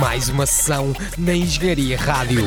Mais uma sessão na Engenharia Rádio.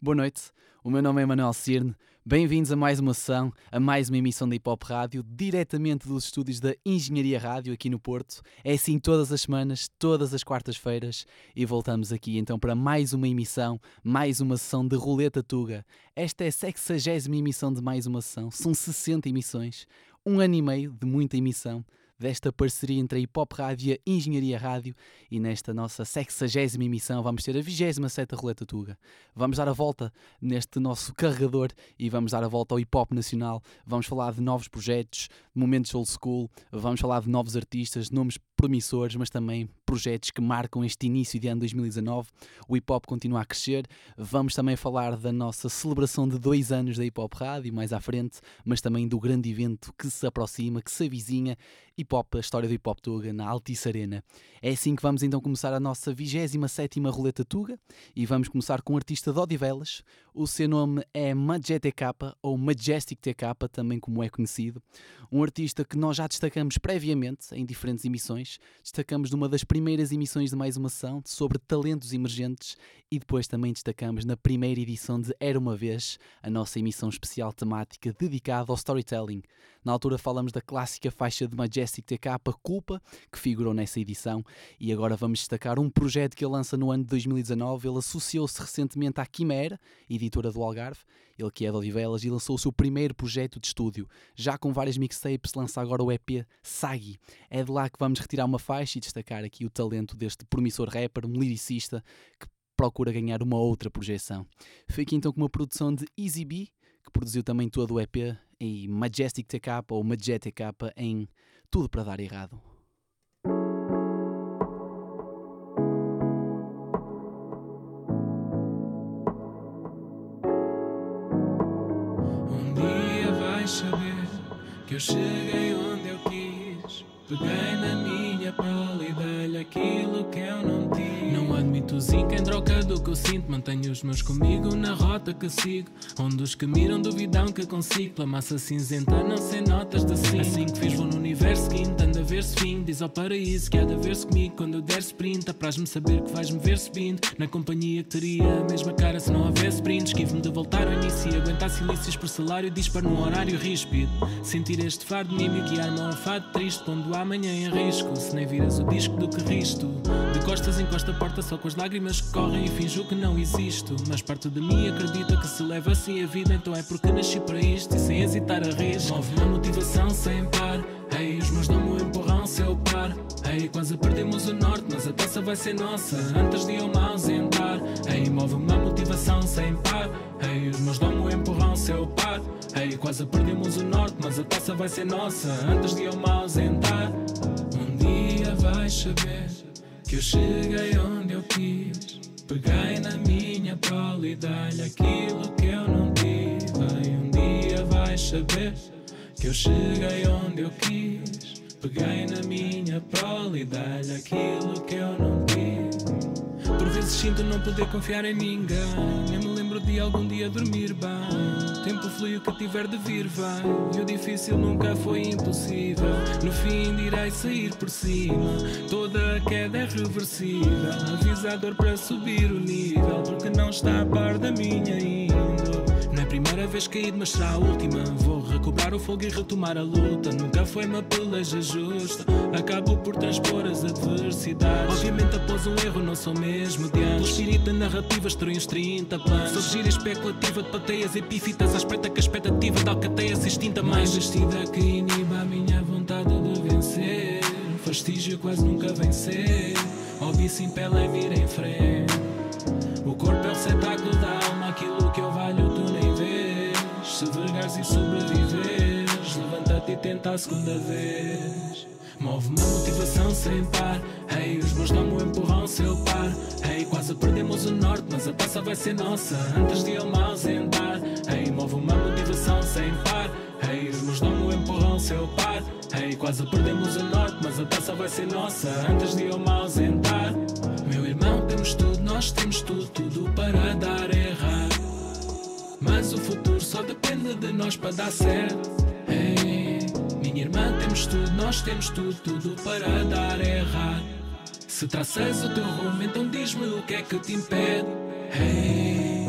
Boa noite, o meu nome é Manuel Cirne. Bem-vindos a mais uma sessão, a mais uma emissão da Hip Hop Rádio, diretamente dos estúdios da Engenharia Rádio aqui no Porto. É assim todas as semanas, todas as quartas-feiras, e voltamos aqui então para mais uma emissão, mais uma sessão de Roleta Tuga. Esta é a 60 emissão de mais uma sessão, são 60 emissões, um ano e meio de muita emissão desta parceria entre a Hip Hop Rádio e a Engenharia Rádio e nesta nossa 60 emissão vamos ter a 27 Roleta Tuga. Vamos dar a volta neste nosso carregador e vamos dar a volta ao hip hop nacional. Vamos falar de novos projetos, momentos old school, vamos falar de novos artistas, nomes promissores, mas também projetos que marcam este início de ano 2019. O hip hop continua a crescer. Vamos também falar da nossa celebração de dois anos da Hip Hop Rádio mais à frente, mas também do grande evento que se aproxima, que se avizinha. Hip Hop, a história do Hip Hop Tuga na Altice Arena. É assim que vamos então começar a nossa 27 Roleta Tuga e vamos começar com o artista de Odivelas. O seu nome é Majet TK ou Majestic TK, também como é conhecido. Um artista que nós já destacamos previamente em diferentes emissões. Destacamos numa das primeiras emissões de mais uma ação sobre talentos emergentes e depois também destacamos na primeira edição de Era uma Vez, a nossa emissão especial temática dedicada ao storytelling. Na altura falamos da clássica faixa de Majestic TK, Culpa, que figurou nessa edição, e agora vamos destacar um projeto que ele lança no ano de 2019. Ele associou-se recentemente à Quimera, editora do Algarve, ele que é de Odivelas, e lançou o seu primeiro projeto de estúdio. Já com várias mixtapes, lança agora o EP Sagi. É de lá que vamos retirar uma faixa e destacar aqui o talento deste promissor rapper, um lyricista que procura ganhar uma outra projeção. Fique então com uma produção de Easy B, que produziu também todo o EP, e Majestic TK ou Majestic TK em Tudo para Dar Errado. Um dia vais saber que eu cheguei onde eu quis. Peguei na minha e dei-lhe aquilo que eu não admito zinco em troca do que eu sinto. Mantenho os meus comigo na rota que sigo. Onde os que miram duvidam que consigo. Pela massa cinzenta não sei notas de sim. Assim que fiz vou no universo seguinte. Ando a ver se fim. Diz ao paraíso que há de haver-se comigo. Quando eu der sprint, apraz-me saber que vais-me ver subindo. Na companhia que teria a mesma cara se não houvesse sprint. Esquivo-me de voltar ao início aguentar silícios por salário. Disparo num horário ríspido. Sentir este fado de mim e guiar-me a um fado triste. Pondo amanhã em risco. Se nem viras o disco do que risto. De costas encosta a porta só com as lágrimas que correm e finjo que não existo. Mas parte de mim acredita que se leva assim a vida, então é porque nasci para isto e sem hesitar a risco. Move uma motivação sem par. Ei, os meus dão-me um empurrão se eu par. Ei, quase perdemos o norte, mas a taça vai ser nossa antes de eu me ausentar. Ei, move uma motivação sem par. Ei, os meus dão-me um empurrão se eu par. Ei, quase perdemos o norte, mas a taça vai ser nossa antes de eu me ausentar. Um dia vais saber que eu cheguei onde eu quis. Peguei na minha prole e dei-lhe aquilo que eu não tive. E um dia vais saber que eu cheguei onde eu quis. Peguei na minha prole e dei-lhe aquilo que eu não tive. Por vezes sinto não poder confiar em ninguém. De algum dia dormir bem. Tempo flui o que tiver de vir, vai. E o difícil nunca foi impossível. No fim, direi sair por cima. Toda a queda é reversível. Avisador para subir o nível. Porque não está a par da minha índole. É primeira vez caído, mas será a última. Vou recobrar o fogo e retomar a luta. Nunca foi uma peleja justa. Acabo por transpor as adversidades. Obviamente, após um erro, não sou mesmo de. O espírito da narrativa estou os 30 planos. Sou gira especulativa de pateias epífitas. À espreita que a expectativa da alcateia se extinta mais. vestida que iniba a minha vontade de vencer. Fastígio quase nunca vencer. Ouvi sim pele vir em frente. O corpo é o receptáculo tenta a segunda vez. Move uma motivação sem par. Ei, os meus dão-me um empurrão se eu par. Ei, quase perdemos o norte, mas a taça vai ser nossa antes de eu me ausentar. Ei, move uma motivação sem par. Ei, os meus dão-me um empurrão se eu par. Ei, quase perdemos o norte, mas a taça vai ser nossa antes de eu me ausentar. Meu irmão, temos tudo, nós temos tudo, tudo para dar errado. Mas o futuro só depende de nós para dar certo. Ei, Minha irmã, temos tudo, nós temos tudo, tudo para dar errado. Se traças o teu rumo, então diz-me o que é que te impede. Hey.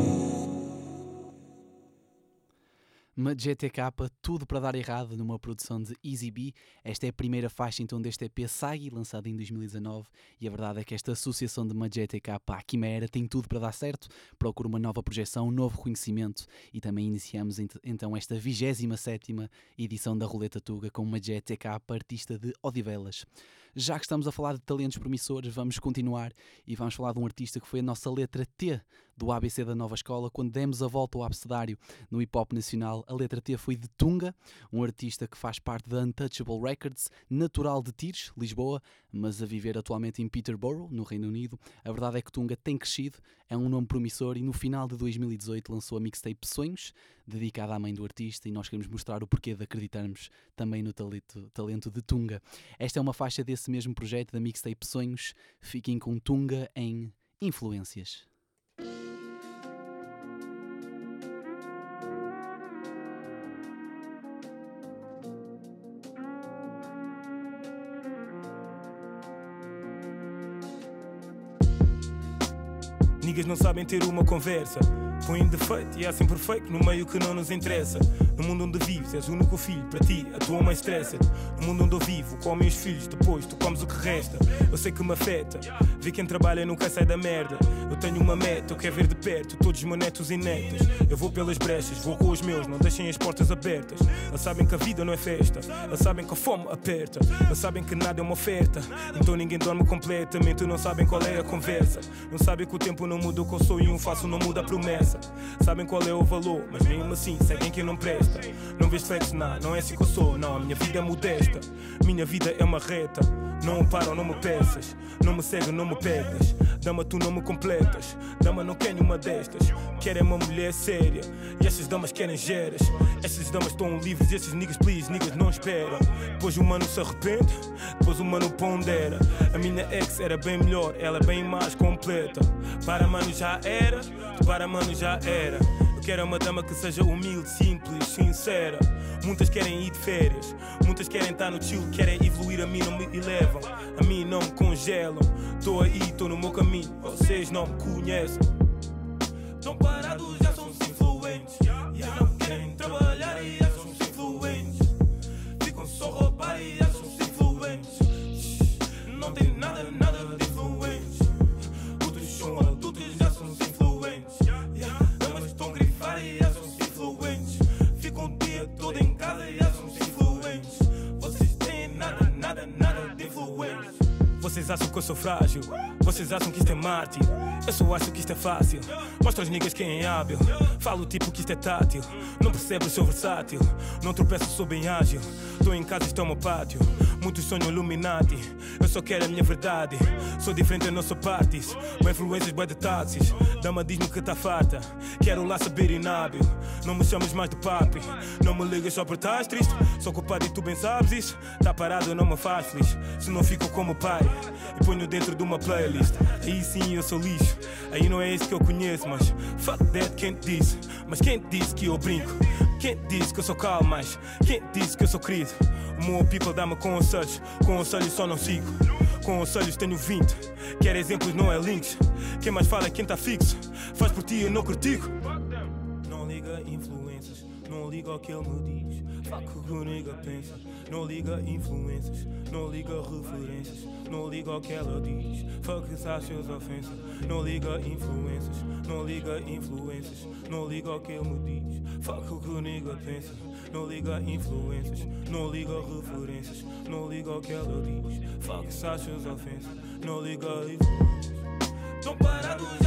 Uma GTK, tudo para dar errado numa produção de Easy B. Esta é a primeira faixa então deste EP Sagi, lançado em 2019, e a verdade é que esta associação de uma GTK à Quimera tem tudo para dar certo, procura uma nova projeção, um novo reconhecimento e também iniciamos então esta 27 edição da Roleta Tuga com uma GTK artista de Odivelas. Já que estamos a falar de talentos promissores, vamos continuar e vamos falar de um artista que foi a nossa letra T do ABC da nova escola, quando demos a volta ao abecedário no hip hop nacional. A letra T foi de Tunga, um artista que faz parte da Untouchable Records, natural de Tires, Lisboa, mas a viver atualmente em Peterborough, no Reino Unido. A verdade é que Tunga tem crescido, é um nome promissor e no final de 2018 lançou a mixtape Sonhos, dedicada à mãe do artista, e nós queremos mostrar o porquê de acreditarmos também no talento, talento de Tunga. Esta é uma faixa desse mesmo projeto da mixtape Sonhos. Fiquem com Tunga em Influências. Niggas não sabem ter uma conversa. Põe defeito e há sempre fake no meio que não nos interessa. No mundo onde vives, és o único filho, para ti, a tua mãe estressa. No mundo onde eu vivo, comem os filhos, depois tu comes o que resta. Eu sei que me afeta, ver quem trabalha nunca sai da merda. Eu tenho uma meta, eu quero ver de perto todos os meus netos e netas. Eu vou pelas brechas, vou com os meus, não deixem as portas abertas. Eles sabem que a vida não é festa, eles sabem que a fome aperta, eles sabem que nada é uma oferta. Então ninguém dorme completamente, não sabem qual é a conversa. Não sabem que o tempo não muda o que eu sou e um faço não muda a promessa. Sabem qual é o valor, mas mesmo assim seguem que não presta. Não vês flex, não, não é assim que eu sou, não. A minha vida é modesta, minha vida é uma reta. Não param, não me peças, não me seguem, não me pegas. Dama, tu não me completas, dama, não quer nenhuma destas. Querem uma mulher séria, e essas damas querem geras. Essas damas estão livres, esses niggas, please, niggas não esperam. Depois o mano se arrepende, depois o mano pondera. A minha ex era bem melhor, ela é bem mais completa. Para mano já era, para mano já era. Eu quero uma dama que seja humilde, simples, sincera. Muitas querem ir de férias, muitas querem estar no chill, querem evoluir, a mim não me elevam, a mim não me congelam. Tô aí, tô no meu caminho, vocês não me conhecem. Parados, Vocês acham que eu sou frágil? Vocês acham que isto é mártir? Eu só acho que isto é fácil. Mostra aos niggas quem é hábil. Falo tipo que isto é tátil. Não percebes, sou versátil. Não tropeço, sou bem ágil. Estou em casa, estou no pátio. Muitos sonham Illuminati. Eu só quero a minha verdade. Sou diferente, eu não sou parties. Uma influências, bué de táxis. Dama diz-me que tá farta. Quero lá saber inábil. Não me chames mais de papi. Não me ligas só por estás triste. Sou culpado e tu bem sabes isso. Tá parado, não me faz feliz. Se não fico como pai. E ponho dentro de uma playlist. Aí sim eu sou lixo. Aí não é esse que eu conheço, mas fuck that, quem te disse? Mas quem te disse que eu brinco? Quem disse que eu sou calmo, mas quem disse que eu sou querido? O meu people dá-me conselhos, conselhos só não sigo. Conselhos tenho 20, quer exemplos, não é links. Quem mais fala é quem tá fixo, faz por ti eu não critico. Não liga influências, não liga ao que ele me diz. Fuck o que o nigga pensa. Não liga influências, não liga referências. Não liga ao que ela diz. Fuck as achas ofensas. Não liga influências, não liga influências. Não liga ao que ele me diz. Fuck o que o nigga pensa. Não liga influências, não liga referências. Não liga ao que ela diz. Fuck as achas ofensas. Não liga influências. Estão parados,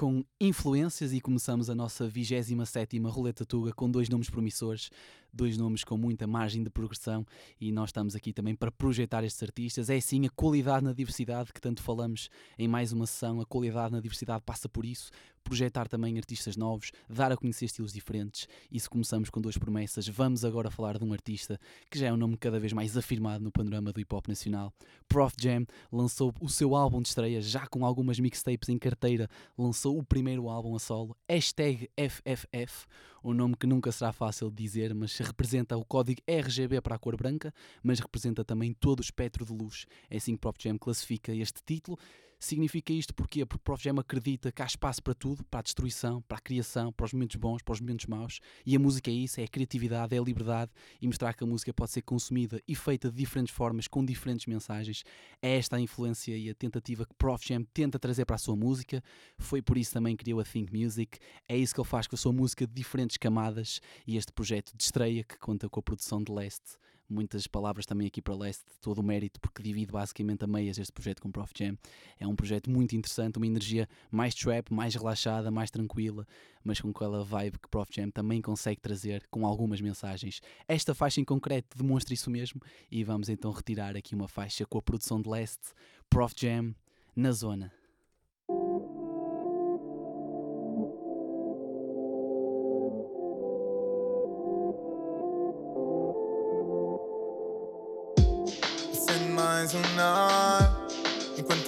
com influências e começamos a nossa 27 Roleta Tuga com dois nomes promissores, dois nomes com muita margem de progressão e nós estamos aqui também para projetar estes artistas. É sim a qualidade na diversidade que tanto falamos em mais uma sessão, a qualidade na diversidade passa por isso, projetar também artistas novos, dar a conhecer estilos diferentes. E se começamos com duas promessas, vamos agora falar de um artista que já é um nome cada vez mais afirmado no panorama do hip hop nacional. Prof Jam lançou o seu álbum de estreia já com algumas mixtapes em carteira, lançou o primeiro álbum a solo, FFF, um nome que nunca será fácil de dizer, mas representa o código RGB para a cor branca, mas representa também todo o espectro de luz. É assim que Prof Jam classifica este título Significa isto porque Porque o Prof Jam acredita que há espaço para tudo, para a destruição, para a criação, para os momentos bons, para os momentos maus. E a música é isso, é a criatividade, é a liberdade e mostrar que a música pode ser consumida e feita de diferentes formas, com diferentes mensagens. É esta a influência e a tentativa que Prof Jam tenta trazer para a sua música. Foi por isso também que criou a Think Music. É isso que ele faz com a sua música de diferentes camadas e este projeto de estreia que conta com a produção de Leste muitas palavras também aqui para leste, todo o mérito, porque divide basicamente a meias este projeto com Prof Jam. É um projeto muito interessante, uma energia mais trap, mais relaxada, mais tranquila, mas com aquela vibe que Prof Jam também consegue trazer com algumas mensagens. Esta faixa em concreto demonstra isso mesmo e vamos então retirar aqui uma faixa com a produção de leste, Prof Jam, na zona.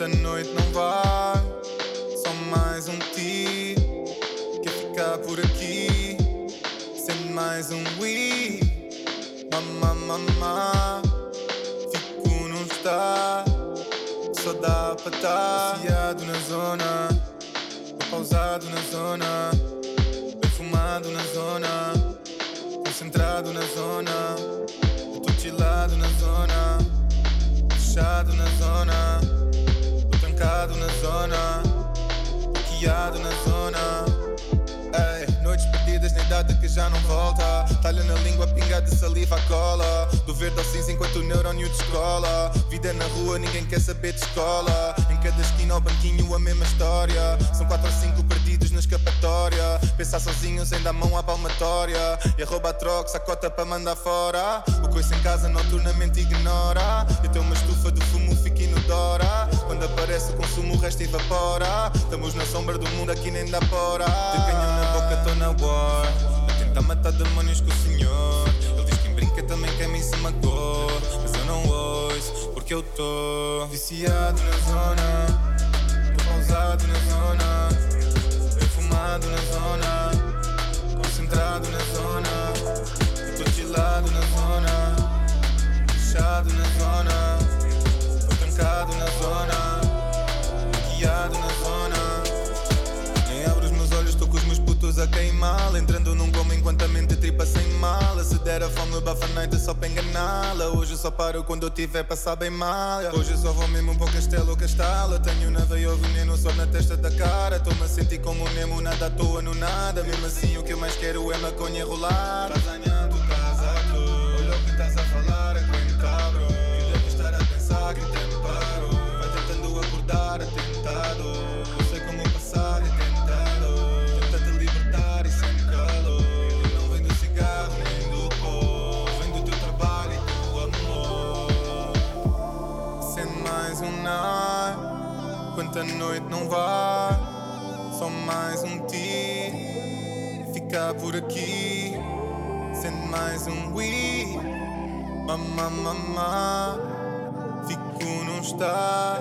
Enquanto a noite não vai Só mais um tiro Quer ficar por aqui? Sendo mais um we. Mamá, mamá Fico num estar. Só dá para estar. Viciado na zona. Pausado na zona. Bem fumado na zona. Concentrado na zona. Tô chilado na zona. Fechado na zona, trancado na zona, bloqueado na zona. Ei, noites perdidas nem data que já não volta. Talha na língua, pinga de saliva, cola. Do verde ao cinza enquanto o neurônio descola. Vida na rua, ninguém quer saber de escola. Em cada esquina, ao banquinho, a mesma história. São quatro ou cinco na escapatória. Pensar sozinhos, ainda a mão à palmatória. E arroba a troca, sacota para mandar fora. O coice em casa noturnamente ignora. Eu tenho uma estufa de fumo, fica inodora. Quando aparece o consumo, o resto evapora. Estamos na sombra do mundo, aqui nem dá fora. Te canhão na boca, tô na war. A tentar matar demônios com o senhor. Ele diz que quem brinca também quer me se magoa. Mas eu não ouço, porque eu tô viciado na zona. Tô pausado na zona. Perfumado na zona. Concentrado na zona. Eu tô de lado na zona. Fechado na zona. Trancado na zona. Guiado na zona. Nem abro os meus olhos, tô com os meus putos a queimá-la. Entrando num coma enquanto a mente tripa sem mala. Se der a fome, bafa noite só pra enganá-la. Hoje só paro quando eu tiver passar bem mal. Hoje só vou mesmo para o castelo ou castala. Tenho na veia o veneno só na testa da cara. Tô-me a sentir como um Nemo, nada à toa no nada. Mesmo assim, o que eu mais quero é maconha rolar. Night. Quanto a noite não vai. Só mais um tiro. Ficar por aqui. Sendo mais um we. Mamá, mamá. Fico num estar.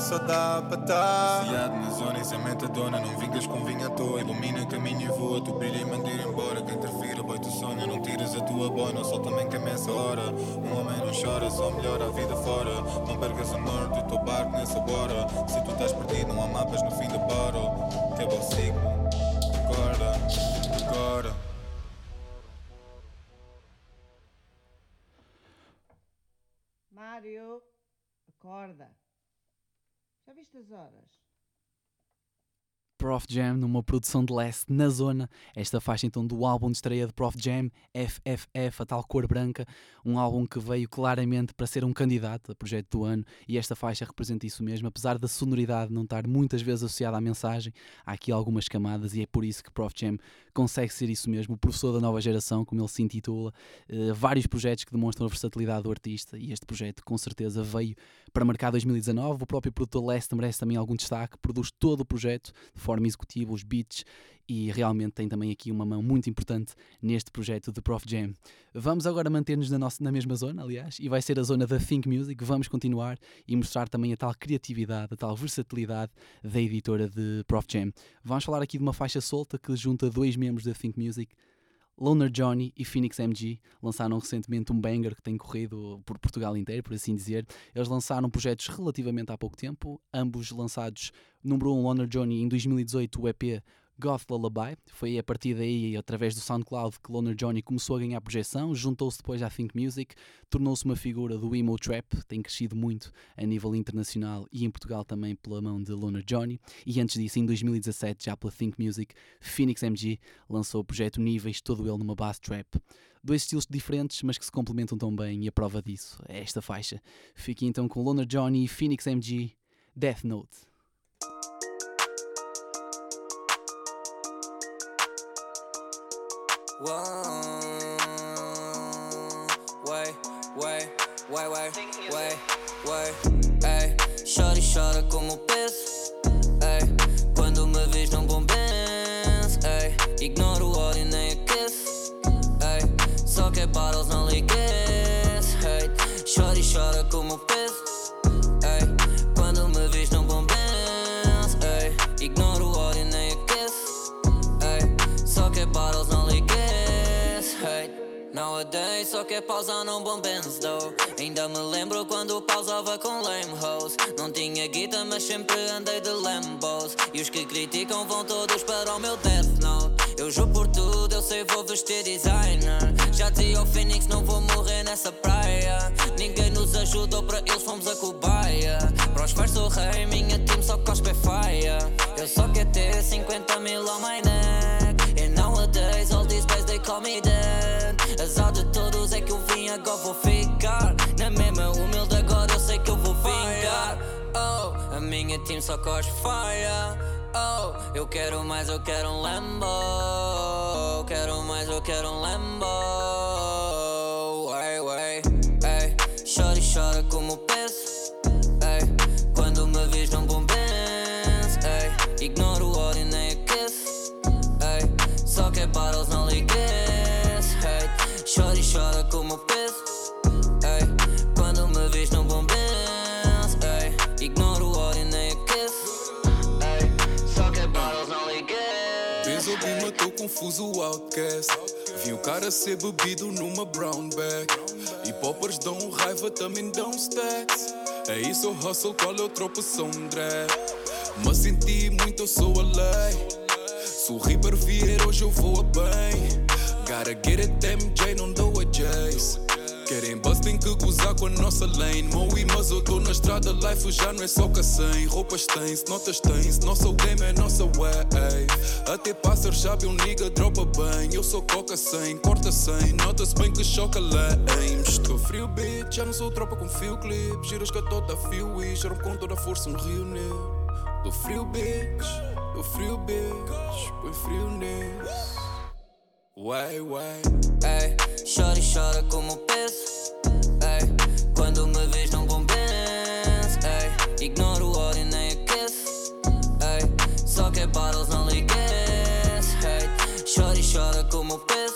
Só dá para estar Viciado na zona e sem metadona Não vingas com vinho à toa Ilumina caminho e voa Tu brilha e manda ir embora Quem interfira, boy, tu sonha Não tiras a tua boina Só também queima essa hora Um homem não chora Só melhora a vida fora Não percas amor do teu barco nessa hora Se tu estás perdido Não há mapas no fim da bottle Quebra o ciclo Acorda, agora Mário, acorda. Já viste as horas? Prof Jam numa produção de leste na zona. Esta faixa então do álbum de estreia de Prof Jam, FFF, a tal cor branca, um álbum que veio claramente para ser um candidato a projeto do ano e esta faixa representa isso mesmo, apesar da sonoridade não estar muitas vezes associada à mensagem, há aqui algumas camadas e é por isso que Prof Jam consegue ser isso mesmo, o professor da nova geração, como ele se intitula, uh, vários projetos que demonstram a versatilidade do artista e este projeto com certeza veio para marcar 2019, o próprio produtor Leste merece também algum destaque, produz todo o projeto de forma executiva, os beats e realmente tem também aqui uma mão muito importante neste projeto de Prof Jam. Vamos agora manter-nos na, nossa, na mesma zona, aliás, e vai ser a zona da Think Music. Vamos continuar e mostrar também a tal criatividade, a tal versatilidade da editora de Prof Jam. Vamos falar aqui de uma faixa solta que junta dois membros da Think Music. Loner Johnny e Phoenix MG lançaram recentemente um banger que tem corrido por Portugal inteiro, por assim dizer. Eles lançaram projetos relativamente há pouco tempo, ambos lançados número 1 um, Loner Johnny em 2018, o EP Goth Lullaby. Foi a partir daí, através do SoundCloud, que Loner Johnny começou a ganhar projeção, juntou-se depois à Think Music, tornou-se uma figura do emo trap, tem crescido muito a nível internacional e em Portugal também pela mão de Loner Johnny. E antes disso, em 2017, já pela Think Music, Phoenix MG lançou o projeto Níveis, todo ele numa bass trap. Dois estilos diferentes, mas que se complementam tão bem, e a prova disso é esta faixa. Fique então com Loner Johnny e Phoenix MG, Death Note. Way, way, way, way, way, way. Ei, chora e chora como peso. Ei, quando me vis não bom benz. Ei, ignoro o ódio nem aqueço. Ei, só que é battles não ligues. Nowadays só quer pausar num bom Benz though. Ainda me lembro quando pausava com lame hoes. Não tinha guita mas sempre andei de Lambos E os que criticam vão todos para o meu Death Note. Eu juro por tudo, eu sei vou vestir designer. Já dizia ao Phoenix não vou morrer nessa praia. Ninguém nos ajudou, para eles fomos a cobaia Para os sou rei, minha team só cospe é faia Eu só quero ter 50 mil on my Nowadays all these guys they call me dead Azar de todos é que eu vim, agora vou ficar. Na mesma humilde, agora eu sei que eu vou vingar. Oh, a minha team só cos fire. Oh, eu quero mais, eu quero um Lambo. Quero mais, eu quero um Lambo. Way, way, hey. Chora e chora como chora como peso. Ei, quando me vis não bom benz. Ei, ignoro o ódio nem aqueço. Ei, só que battles não liguei. Peso me matou confuso o outcast. Vi o cara ser bebido numa brown bag. E poppers dão raiva, também dão stacks. É isso, hustle, qual é o tropeção drag? Mas senti muito, eu sou a lei. Sorri para vier, hoje eu vou a bem. Gotta get it, MJ, não dou Querem buzz, tem que gozar com a nossa lane. Moe, mas eu tô na estrada, life já não é só cacém. Roupas tens, notas tens, nosso game é nossa way. Até pássaro sabe um nigga dropa bem. Eu sou coca sem, corta sem, nota-se bem que choca lames. Estou frio, bitch, já não sou tropa com fio clip. Giras que a tota fio e geram com toda a força um rio nele. Tô frio, bitch, tô frio, bitch, põe frio nisso. Ei, chora e chora como peso. Ei, quando me vês não bom benz. Ei, ignoro o ódio nem aqueço. Ei, só que é battles não ligues. Ei, chora e chora como peso.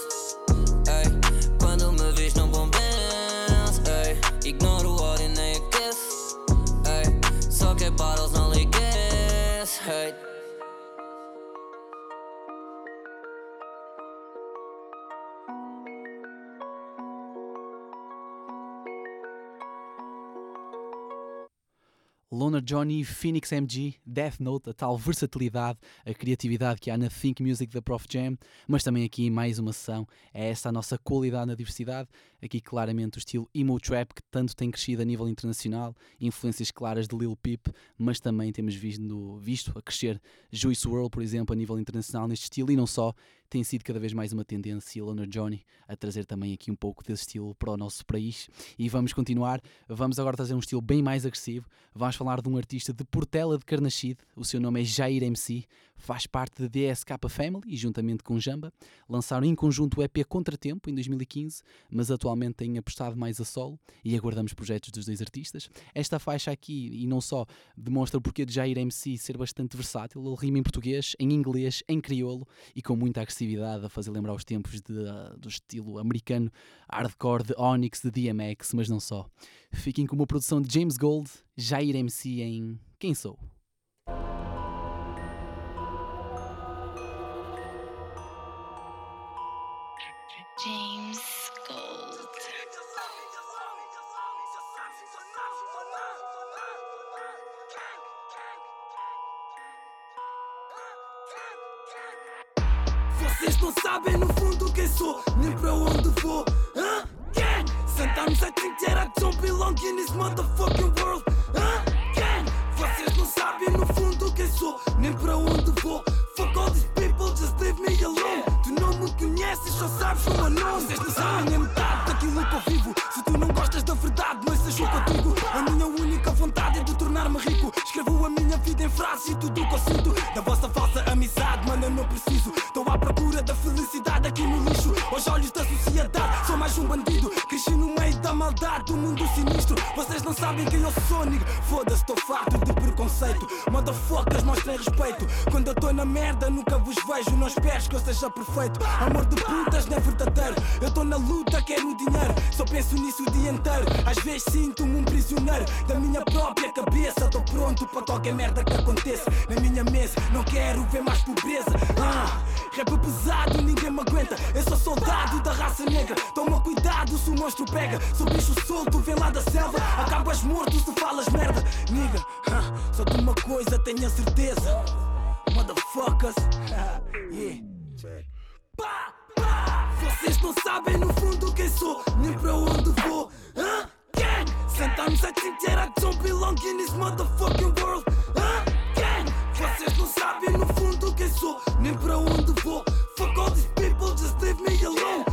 Loner Johnny, Phoenix MG, Death Note, a tal versatilidade, a criatividade que há na Think Music da Prof Jam, mas também aqui mais uma sessão, é essa a nossa qualidade na diversidade, aqui claramente o estilo emo trap que tanto tem crescido a nível internacional, influências claras de Lil Peep, mas também temos visto, visto a crescer Juice WRLD, por exemplo, a nível internacional neste estilo. E não só, tem sido cada vez mais uma tendência, Loner Johnny, a trazer também aqui um pouco desse estilo para o nosso país. E vamos continuar, vamos agora trazer um estilo bem mais agressivo. Vamos falar de um artista de Portela de Carnachide, o seu nome é Jair MC, faz parte da DSK Family e juntamente com Jamba lançaram em conjunto o EP Contratempo em 2015, mas atualmente têm apostado mais a solo e aguardamos projetos dos dois artistas. Esta faixa aqui, e não só, demonstra o porquê de Jair MC ser bastante versátil, ele rima em português, em inglês, em crioulo e com muita agressividade a fazer lembrar os tempos de, uh, do estilo americano, hardcore de Onyx, de DMX, mas não só. Fiquem com uma produção de James Gold, Jair MC em Quem Sou? Nigga. Foda-se, estou farto de preconceito. Motherfuckers, mostrem respeito. Quando eu estou na merda, nunca vos vejo. Não esperes que eu seja perfeito. Amor de putas não é verdadeiro. Eu estou na luta, quero dinheiro. Só penso nisso o dia inteiro. Às vezes sinto-me um prisioneiro da minha própria cabeça. Estou pronto para qualquer merda que aconteça. Na minha mesa, não quero ver mais pobreza. Ah, rap pesado, ninguém me aguenta. Eu sou soldado da raça negra. Toma cuidado se o monstro pega. Sou bicho solto, vem lá da selva. Acabas morto se falas merda. Nigga, só de uma coisa tenho a certeza. Motherfuckers, ah, yeah. Pá, pá. Vocês não sabem no fundo quem sou, nem para onde vou. Hã? Quem? Sentamos a trincheira, don't belong in this motherfucking world. Quem? Vocês não sabem no fundo quem sou, nem para onde vou. Fuck all these people, just leave me alone.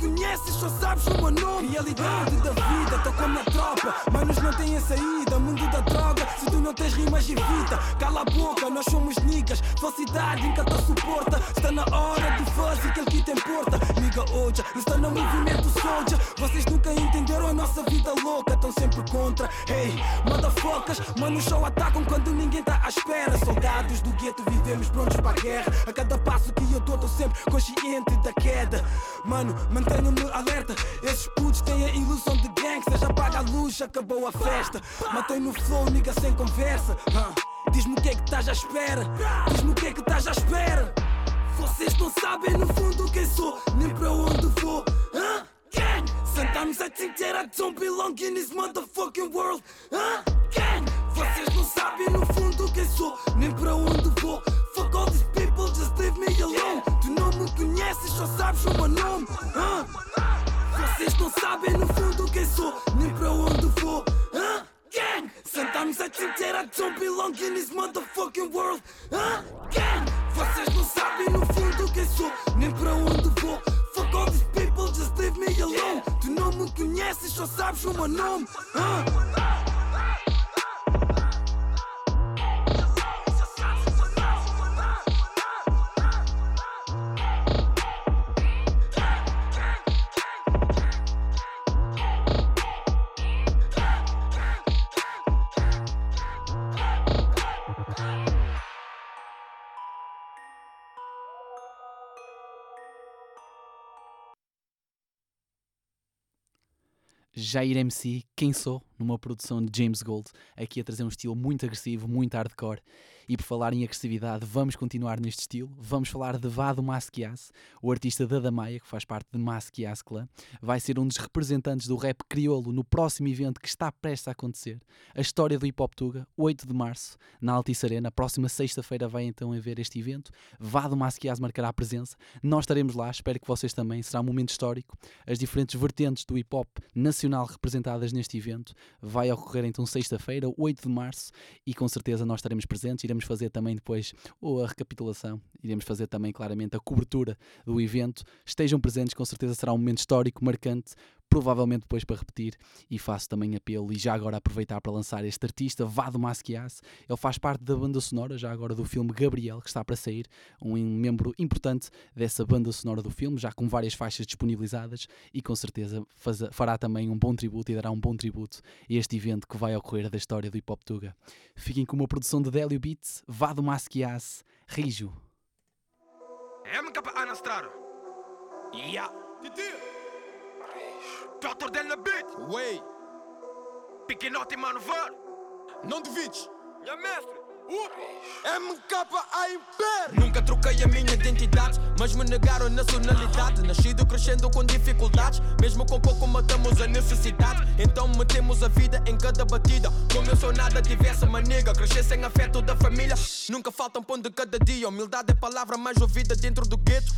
Conheces, só sabes o meu nome. Realidade da vida, tô como na tropa. Manos não têm saída, mundo da droga. Se tu não tens rimas, evita. Cala a boca, nós somos niggas. Falsidade nunca te suporta. Está na hora de fazer aquilo que te importa. Nigga, hoje, está no movimento soldier. Vocês nunca entenderam a nossa vida louca, estão sempre contra. Hey, motherfuckers, manos só atacam quando ninguém tá à espera. Soldados do gueto, vivemos prontos para a guerra. A cada passo que eu dou, tô sempre consciente da queda. Mano, mantenho-me alerta. Esses putos têm a ilusão de gangsters. Apaga a luz, acabou a festa. Mantém no flow, nigga, sem conversa. Diz-me o que é que estás à espera. Diz-me o que é que estás à espera. Vocês não sabem no fundo quem sou, nem para onde vou. Hã? Quem? Sentamos a trincheira, don't belong in this motherfucking world. Quem? Vocês não sabem no Jair MC, quem sou? numa produção de James Gold, aqui a trazer um estilo muito agressivo, muito hardcore. E por falar em agressividade, vamos continuar neste estilo. Vamos falar de Vado Masquias, o artista da Damaia, que faz parte de Masquias Clan. Vai ser um dos representantes do rap crioulo no próximo evento que está prestes a acontecer. A história do Hip Hop Tuga, 8 de março, na Altice Arena. Próxima sexta-feira vai então haver este evento. Vado Masquias marcará a presença. Nós estaremos lá, espero que vocês também. Será um momento histórico. As diferentes vertentes do hip hop nacional representadas neste evento vai ocorrer então sexta-feira, 8 de março, e com certeza nós estaremos presentes. Iremos fazer também depois a recapitulação, iremos fazer também claramente a cobertura do evento. Estejam presentes, com certeza será um momento histórico, marcante, provavelmente depois para repetir, e faço também apelo e já agora aproveitar para lançar este artista, Vado Masquias. Ele faz parte da banda sonora, já agora do filme Gabriel, que está para sair, um membro importante dessa banda sonora do filme, já com várias faixas disponibilizadas, e com certeza faz, fará também um bom tributo e dará um bom tributo a este evento que vai ocorrer da história do Hip Hop Tuga. Fiquem com uma produção de Delio Beats, Vado Masquias, Rijo. MK Anastraro. Ja. Dr. Del na beat. Way, Piquenote mano var. não duvides. Ja mestre. MK a Império. Nunca troquei a minha identidade, mas me negaram nacionalidade. Nascido crescendo com dificuldades, mesmo com pouco matamos a necessidade. Então metemos a vida em cada batida. Como eu sou nada, tivesse maniga. Crescer sem afeto da família. Nunca falta um pão de cada dia. Humildade é palavra mais ouvida dentro do gueto.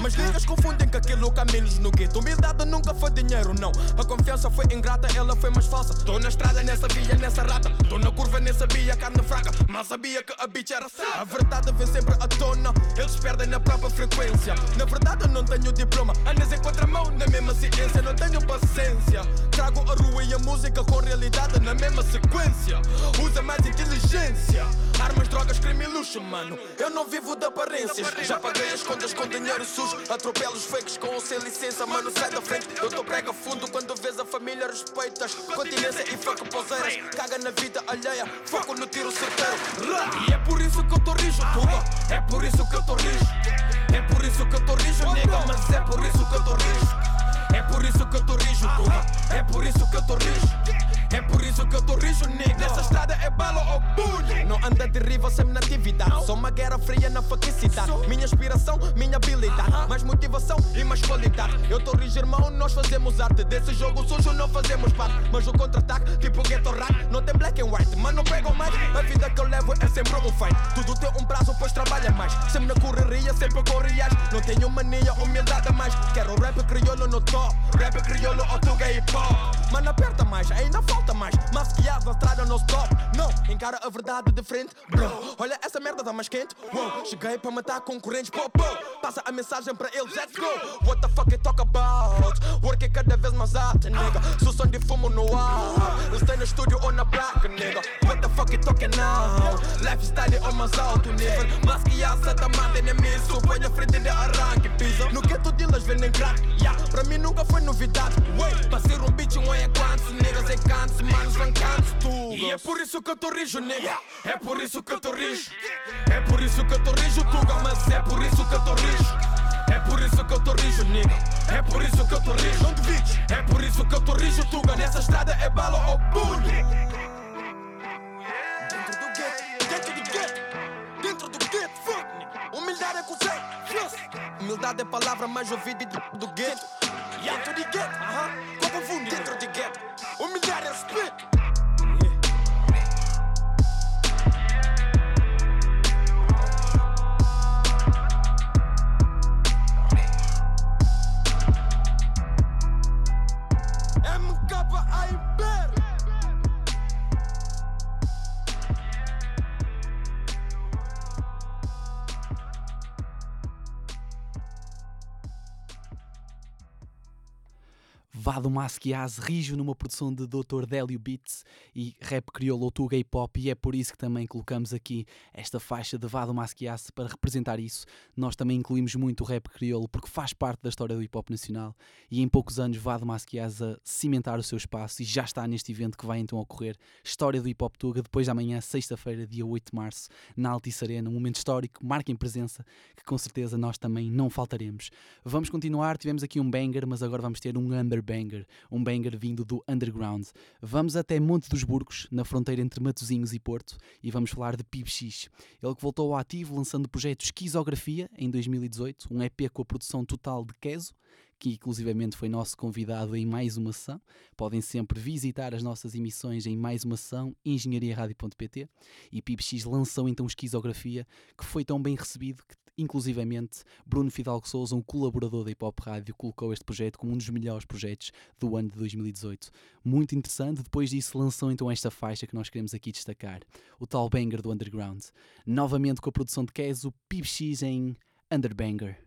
Mas niggas confundem com aquilo caminhos no gueto. Humildade nunca foi dinheiro, não. A confiança foi ingrata, ela foi mais falsa. Tô na estrada nessa via, nessa rata. Tô na curva nessa via, carne fraca. Mal sabia que a bitch era fraca. A verdade vem sempre à tona. Eles perdem na própria frequência. Na verdade, eu não tenho diploma. Andas em contramão, na mesma ciência. Não tenho paciência. Trago a rua e a música com realidade na mesma sequência. Usa mais inteligência. Armas, drogas, crime e luxo, mano. Eu não vivo de aparências. Já paguei as contas com dinheiro sujo. Atropelo os fakes com ou sem licença, mano. Sai da frente. Eu tô prega fundo quando vês a família. Respeitas continência e fuck poseiras. Caga na vida alheia. Foco no tiro certeiro. E é por isso que eu tô rijo, tuga. É por isso que eu tô rijo. É por isso que eu tô rijo, nega. Mas é por isso que eu tô rijo. É por isso que eu tô rijo, tuga. É por isso que eu tô rijo. É por isso que eu tô rijo, nega. Nessa estrada é bala ou bullying. Não anda de rival sem natividade. Sou uma guerra fria na faquicidade. Minha inspiração. Mais motivação e mais qualidade. Eu tô rijo, irmão, nós fazemos arte. Desse jogo sujo não fazemos parte. Mas o contra-ataque, tipo ghetto rap, não tem black and white. Mas não pegam mais. A vida que eu levo é sempre um fight. Tudo tem um prazo, pois trabalha mais. Sempre na correria, sempre com reais. Não tenho mania, humildade a mais. Quero rap crioulo no top. Rap crioulo ou tu gay pop. Mano, aperta mais, ainda falta mais. Masquiado na estrada, no stop. Não, encara a verdade de frente, bro. Olha, essa merda tá mais quente. Wow, cheguei para matar concorrentes, pô, pô. Passa a mensagem para eles, let's go. What the fuck you talk about? Work é cada vez mais alto, nigga. Sução de fumo no ar. Eles têm no estúdio ou na placa, nigga. What the fuck you talking now? Lifestyle é o mais alto nível. Masquiado, Santa Mata, inimigo. Põe a frente de arranque, pisa. No gueto dealers vendem crack, yeah. Pra mim nunca foi novidade. Wait, pra ser um bitch, um é quantos, niggas é cantos, manos vão cantos, tu. E é por isso que eu tô rijo, nigga. É por isso que eu tô rijo. É por isso que eu tô rijo, tuga, mas é por isso que eu tô rijo. É por isso que eu tô rijo, nigga. É por isso que eu tô rijo. Não. É por isso que eu tô rijo, tuga. Nessa estrada é bala ou bullying. Dentro do gueto, dentro do gueto, dentro do gueto, fuck. Humildade é conceito, yes. Humildade é palavra mais ouvida do, do gueto. Dentro de gueto, aham. Qual confunde? Dentro de gueto. Humildade é respeito. Vado Masquias rijo numa produção de Dr. Délio Beats e rap crioulo tuga hip hop e é por isso que também colocamos aqui esta faixa de Vado Masquias para representar isso. Nós também incluímos muito o rap crioulo porque faz parte da história do hip hop nacional e em poucos anos Vado Masquias a cimentar o seu espaço e já está neste evento que vai então ocorrer História do Hip Hop Tuga depois da manhã, sexta-feira, dia 8 de março, na Altice Arena, um momento histórico, marquem presença que com certeza nós também não faltaremos. Vamos continuar, tivemos aqui um banger, mas agora vamos ter um under banger um banger vindo do underground. Vamos até Monte dos Burgos, na fronteira entre Matosinhos e Porto, e vamos falar de PibX. Ele que voltou ao ativo lançando o projeto Esquizografia em 2018, um EP com a produção total de Queso, que inclusivamente foi nosso convidado em mais uma sessão. Podem sempre visitar as nossas emissões em mais uma sessão, engenhariaradio.pt. E PibX lançou então Esquizografia, que foi tão bem recebido que inclusivamente Bruno Fidalgo Souza, um colaborador da Hip Hop Rádio, colocou este projeto como um dos melhores projetos do ano de 2018. Muito interessante, depois disso lançou então esta faixa que nós queremos aqui destacar, o tal banger do Underground. Novamente com a produção de Keso, PibX em Underbanger.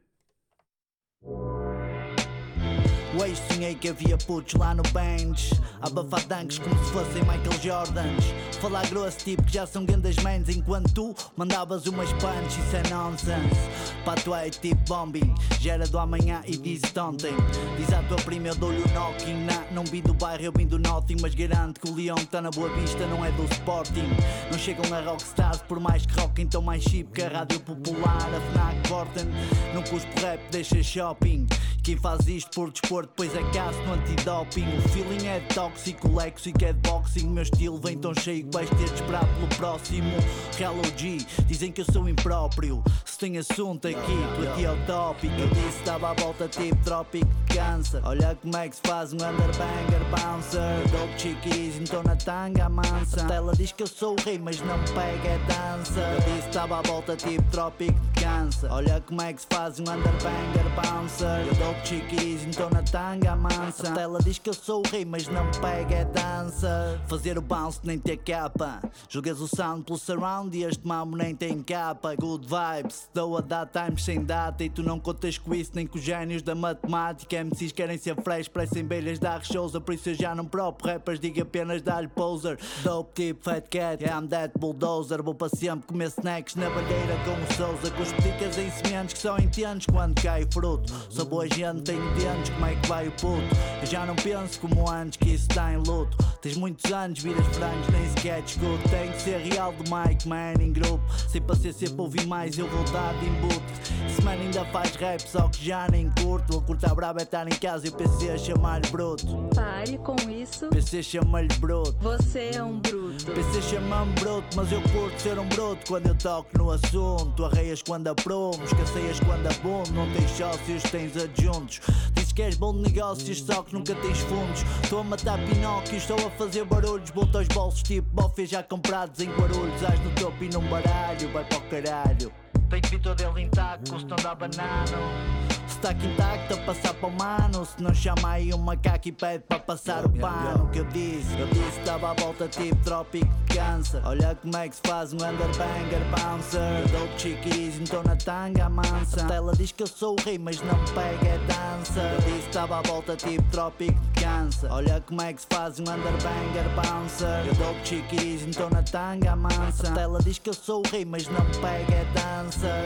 Hoje sonhei que havia putos lá no bench Abafar dunks como se fossem Michael Jordans. Falar grosso tipo que já são grandes mans Enquanto tu mandavas umas punch Isso é nonsense. Pá, tu é tipo bombing. Gera do amanhã e disse ontem. Diz à tua prima eu dou-lhe o knocking. Nah, Não vim do bairro, eu vim do nothing. Mas garanto que o leão que tá na boa vista Não é do Sporting. Não chegam a rockstars por mais que rockem Tão mais chip que a rádio popular. A FNAC Vorten Não cuspo rap, deixa shopping Quem faz isto por desporto depois é caso no antidoping. O feeling é tóxico, o léxico é de boxing. Meu estilo vem tão cheio que vais ter de esperar pelo próximo. Real OG, dizem que eu sou impróprio. Se tem assunto aqui, para ti é o tópico. Eu disse estava à volta tipo trópico de câncer. Olha como é que se faz um underbanger bouncer. Dope chiquis, então na tanga mansa. A tela diz que eu sou o rei, mas não pega é dança. Eu disse estava à volta tipo trópico de câncer. Olha como é que se faz um underbanger bouncer. Eu dope chiquis, então na tanga mansa. A tela diz que eu sou o rei, mas não pega é dança. Fazer o bounce nem ter capa. Jogas o sound pelo surround e este mamo nem tem capa. Good vibes, dou a dar times sem data. E tu não contas com isso nem com os génios da matemática. MCs querem ser fresh, parecem belhas dar shows. Por isso eu já não próprio rappers, digo apenas dar-lhe poser. Dope tipo fat cat, yeah, I'm that bulldozer. Vou para sempre comer snacks na banheira com o Souza. Com os peticas em sementes que só entendes quando cai fruto. Sou boa gente, tenho dentes, como é que vai o puto? Eu já não penso como antes que isso está em luto. Tens muitos anos, viras frangos, nem sequer discuto. Tem que ser real do Mike, man, em grupo. Sem paciência para ouvir mais, eu vou dar de embuto. Esse man ainda faz rap, só que já nem curto. A curta braba é estar em casa e o PC a chamar-lhe bruto. Pare com isso. PC chama-lhe bruto. Você é um bruto. PC chama-me bruto, mas eu curto ser um bruto quando eu toco no assunto. Arreias quando aprumo, escasseias quando abundo. Não tens sócios, tens adjuntos. Dizes que és bom de negócios, só que nunca tens fundos. Estou a matar Pinóquio, estou a fazer barulhos. Volto aos bolsos tipo bofes já comprados em Guarulhos. Ás no topo e num baralho, vai para o caralho. Peito Vitor dele intacto, se não dá banano. Stack intacto a passar para o mano. Se não chama aí um macaco e pede para passar o pano. Que eu disse, eu disse estava à volta tipo trópico de câncer. Olha como é que se faz um underbanger bouncer. Dope chiquis, então na tanga mansa. A tela diz que eu sou o rei, mas não pega é dança. Eu disse estava à volta tipo trópico câncer. Olha como é que se faz um underbanger bouncer. Eu dope chiquis, então na tanga mansa. A tela diz que eu sou o rei, mas não pega é dança.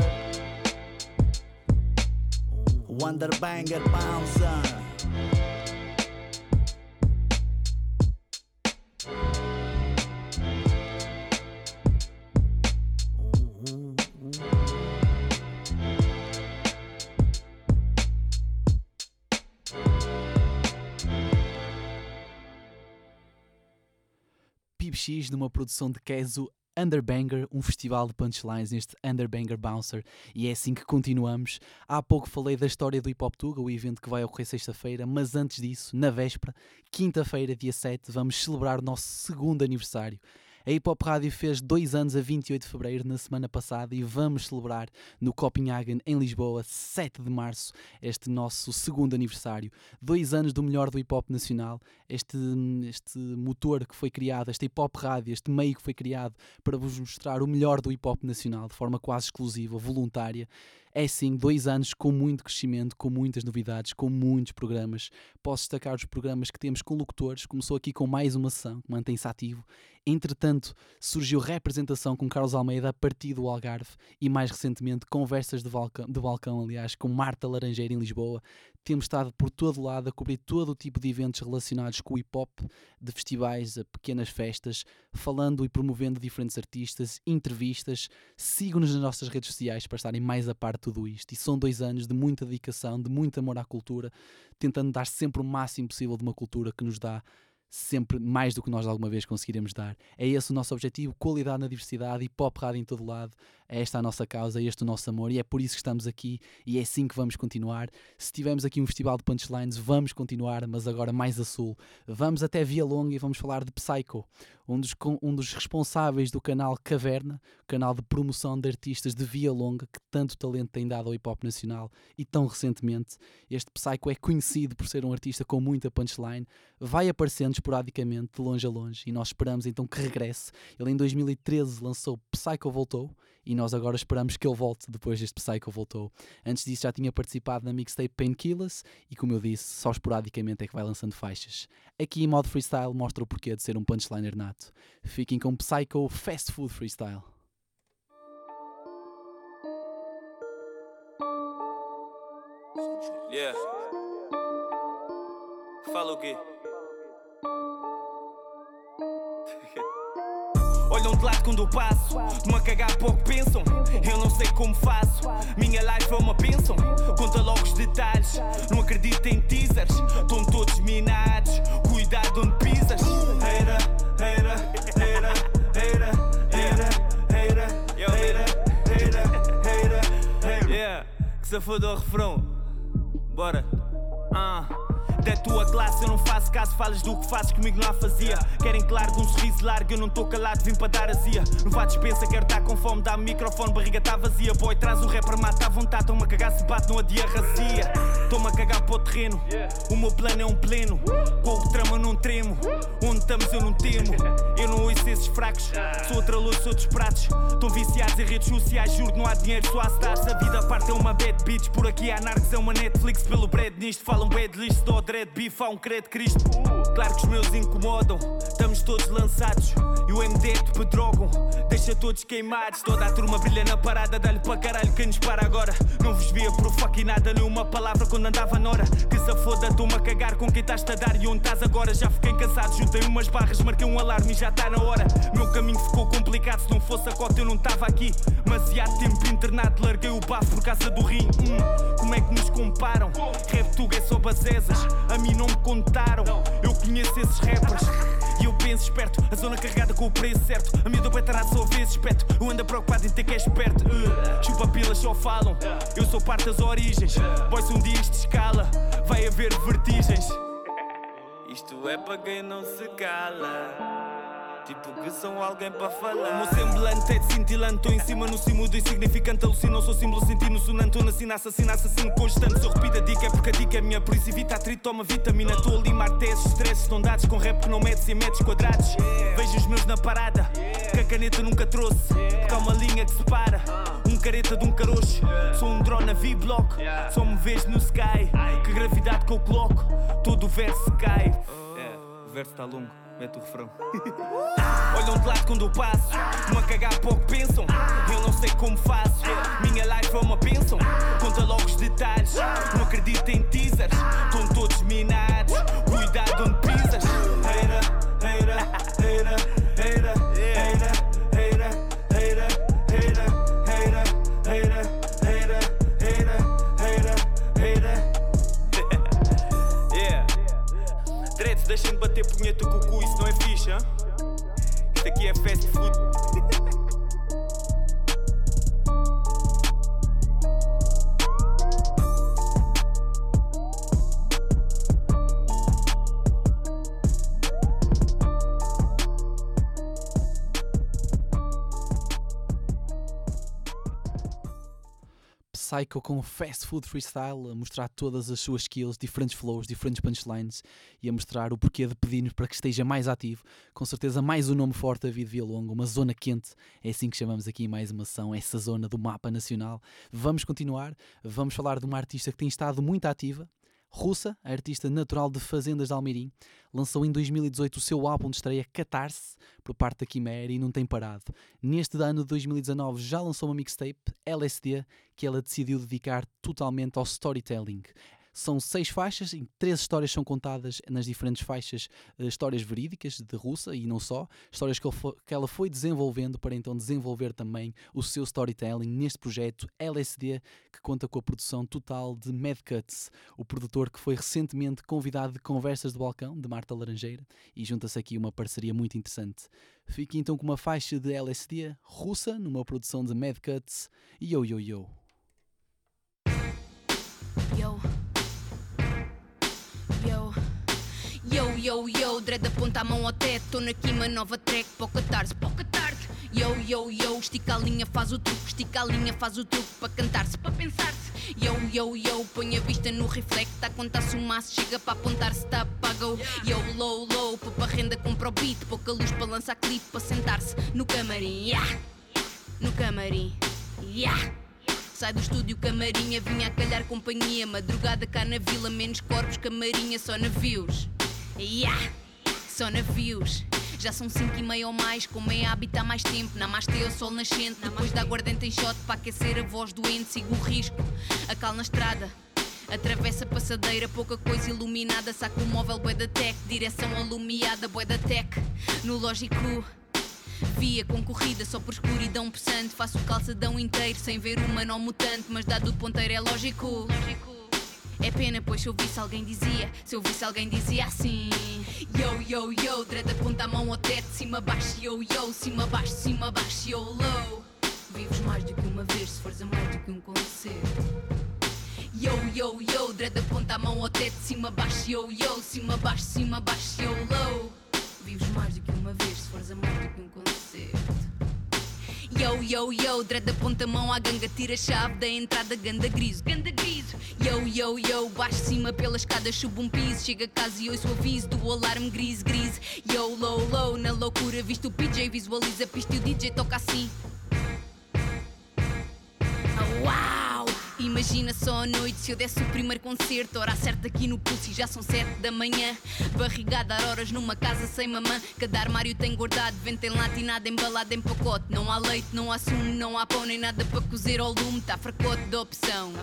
Wonderbanger bouncer. PibX numa produção de Keso Underbanger, um festival de punchlines neste Underbanger Bouncer, e é assim que continuamos. Há pouco falei da história do Hip Hop Tuga, o evento que vai ocorrer sexta-feira, mas antes disso, na véspera, quinta-feira, dia 7, vamos celebrar o nosso segundo aniversário. A Hip Hop Rádio fez dois anos a 28 de fevereiro, na semana passada, e vamos celebrar no Copenhagen, em Lisboa, 7 de março, este nosso segundo aniversário. Dois anos do melhor do hip hop nacional, este, este motor que foi criado, esta Hip Hop Rádio, este meio que foi criado para vos mostrar o melhor do hip hop nacional, de forma quase exclusiva, voluntária. É sim, dois anos com muito crescimento, com muitas novidades, com muitos programas. Posso destacar os programas que temos com locutores. Começou aqui com mais uma sessão, mantém-se ativo. Entretanto, surgiu representação com Carlos Almeida a partir do Algarve e mais recentemente conversas de balcão, de balcão aliás, com Marta Laranjeira em Lisboa. Temos estado por todo lado a cobrir todo o tipo de eventos relacionados com o hip hop, de festivais a pequenas festas, falando e promovendo diferentes artistas, entrevistas. Sigam-nos nas nossas redes sociais para estarem mais a par tudo isto. E são dois anos de muita dedicação, de muito amor à cultura, tentando dar sempre o máximo possível de uma cultura que nos dá sempre mais do que nós alguma vez conseguiremos dar. É esse o nosso objetivo, qualidade na diversidade e pop rádio em todo lado. É esta a nossa causa, é este o nosso amor e é por isso que estamos aqui e é assim que vamos continuar. Se tivermos aqui um festival de punchlines, vamos continuar, mas agora mais a sul. Vamos até Via Longa e vamos falar de Psycho, um dos, um dos responsáveis do canal Caverna, canal de promoção de artistas de Via Longa, que tanto talento tem dado ao hip hop nacional e tão recentemente. Este Psycho é conhecido por ser um artista com muita punchline, vai aparecendo esporadicamente de longe a longe e nós esperamos então que regresse. Ele em 2013 lançou Psycho Voltou e nós agora esperamos que ele volte depois deste Psycho voltou. Antes disso já tinha participado na mixtape Painkillers e como eu disse, só esporadicamente é que vai lançando faixas. Aqui em modo freestyle mostra o porquê de ser um punchliner nato. Fiquem com Psycho Fast Food Freestyle. Yeah. Fala o quê? De lado quando eu passo, de me cagar pouco pensam. Eu não sei como faço, minha life é uma bênção. Conta logo os detalhes, não acredito em teasers. Estão todos minados, cuidado onde pisas. Eira, eira, eira, eira, eira, eira, eira, eira, eira, eira. Yeah, que se foda o refrão. Bora. Ah. Da tua classe eu não faço caso, falas do que fazes comigo não há fazia. Querem que largue um sorriso largo, eu não estou calado, vim para dar azia. Não vá dispensa, quero estar com fome, dá-me microfone, barriga tá vazia. Boy, traz o rapper, mata à vontade, toma a cagar se bate, não adia razia. Toma a cagar para o terreno, o meu plano é um pleno. Com o que trama não tremo, onde estamos eu não temo. Eu não ouço esses fracos, sou outra louça, outros pratos. Estão viciados em redes sociais, juro não há dinheiro, só há stars. A vida parte é uma bad bitch, por aqui há narcos, é uma Netflix pelo bread nisto. Falam bad list, dread, beef, há um credo Cristo. Claro que os meus incomodam, estamos todos lançados. E o MD te pedrogam, deixa todos queimados. Toda a turma brilha na parada, dá-lhe para caralho quem nos para agora. Não vos via por fucking nada, nem uma palavra quando andava na hora. Que se foda, estou-me a cagar com quem estás a dar e onde estás agora. Já fiquei cansado, juntei umas barras, marquei um alarme e já está na hora. Meu caminho ficou complicado, se não fosse a cota eu não estava aqui. Demasiado tempo internado, larguei o bafo por causa do rim. Hum, como é que nos comparam? Rap tuga é só bazezas, a mim não me contaram. Eu conheço esses rappers. E eu penso esperto, a zona carregada com o preço certo. A miúda vai estar só vezes esperto. Eu ando preocupado em ter que é esperto. Uh, chupa pilas, só falam. Eu sou parte das origens. Boys, um dia isto escala. Vai haver vertigens. Isto é para quem não se cala. Tipo que são alguém para falar. O meu semblante é de cintilante, estou em cima no cimo do insignificante. Alucino, sou símbolo sentindo sonante. Estou nasci, assassino, assassino constante. Se eu repito a dica é porque a dica é minha. Por isso evita atrito, toma vitamina. Estou a limar testes. Estão dados com rap que não metes em metros quadrados. Vejo os meus na parada, que a caneta nunca trouxe. Porque há uma linha que separa. Um careta de um caroço. Sou um drone na V-Block. Só me vejo no sky. Que gravidade que eu coloco. Todo o verso cai. É, o verso está longo. Mete o refrão. Olham de lado quando eu passo, me a cagar pouco pensam. Eu não sei como faço, minha life é uma bênção. Conta logo os detalhes, não acredito em teasers. Estão todos minados, cuidado onde pisas. Eira, eira, eira, bater punheta com o cu, isso não é hein? Isto aqui é fast food. Psycho com Fast Food Freestyle, a mostrar todas as suas skills, diferentes flows, diferentes punchlines e a mostrar o porquê de pedir-nos para que esteja mais ativo. Com certeza, mais um nome forte da vida Via Longa, uma zona quente, é assim que chamamos aqui mais uma ação, essa zona do mapa nacional. Vamos continuar, vamos falar de uma artista que tem estado muito ativa. Russa, artista natural de Fazendas de Almirim, lançou em 2018 o seu álbum de estreia Catarse, por parte da Quimera, e não tem parado. Neste ano de 2019 já lançou uma mixtape, LSD, que ela decidiu dedicar totalmente ao storytelling. São seis faixas e três histórias são contadas nas diferentes faixas, uh, histórias verídicas de Russa e não só, histórias que, ela foi desenvolvendo para então desenvolver também o seu storytelling neste projeto LSD, que conta com a produção total de Mad Cuts, o produtor que foi recentemente convidado de Conversas de Balcão, de Marta Laranjeira, e junta-se aqui uma parceria muito interessante. Fique então com uma faixa de LSD russa, numa produção de Mad Cuts, Yo Yo Yo. Yo. Yo, yo, dread aponta a mão ao teto. Tô aqui uma nova track, pouca tarde, pouca tarde. Yo, yo, yo, estica a linha, faz o truque, estica a linha, faz o truque para cantar-se, para pensar-se. Yo, yo, yo, põe a vista no reflect, tá a contar-se maço, chega para apontar-se, tá apagou. Yo, low, low, poupa renda, compra o beat, pouca luz para lançar clipe, para sentar-se no camarim, yeah. No camarim, yeah. Sai do estúdio camarinha, vinha a calhar companhia. Madrugada cá na vila, menos corpos, camarinha, só navios. Yeah, só navios. Já são cinco e meia ou mais, como é hábito há mais tempo. Namastê ao sol nascente, depois da aguardente em shot para aquecer a voz doente. Sigo o risco, a cal na estrada. Atravessa a passadeira, pouca coisa iluminada. Saco o móvel, bué da tech, direção alumiada, bué da tech. No lógico. Via concorrida só por escuridão possante. Faço o calçadão inteiro sem ver uma não mutante. Mas dado o ponteiro é lógico. É pena, pois se eu visse alguém dizia. Se eu visse alguém dizia assim: Yo, yo, yo, dread aponta a mão ao teto, cima, baixo, yo, yo, cima, baixo, cima, baixo, yo, low. Vives mais do que uma vez se fores a mais do que um concerto. Yo, yo, yo, dread aponta a mão ao teto, cima, baixo, yo, yo, cima, baixo, cima, baixo, yo, low. Vives mais do que uma vez se fores a mais do que um concerto. Yo, yo, yo, dread aponta a mão à ganga, tira a chave da entrada, ganda griso, ganda griso. Yo, yo, yo, baixo cima pela escada, subo um piso, chega a casa e ouço o aviso do alarme gris, gris. Yo, low, low, na loucura, visto o PJ, visualiza a pista e o DJ toca assim. Ah, uau! Imagina só a noite se eu desse o primeiro concerto. Hora certa aqui no pulso e já são sete da manhã. Barrigada a horas numa casa sem mamã. Cada armário tem guardado, vento em lata e nada embalado em pacote. Não há leite, não há sumo, não há pão nem nada para cozer ao lume. Tá fracote da opção.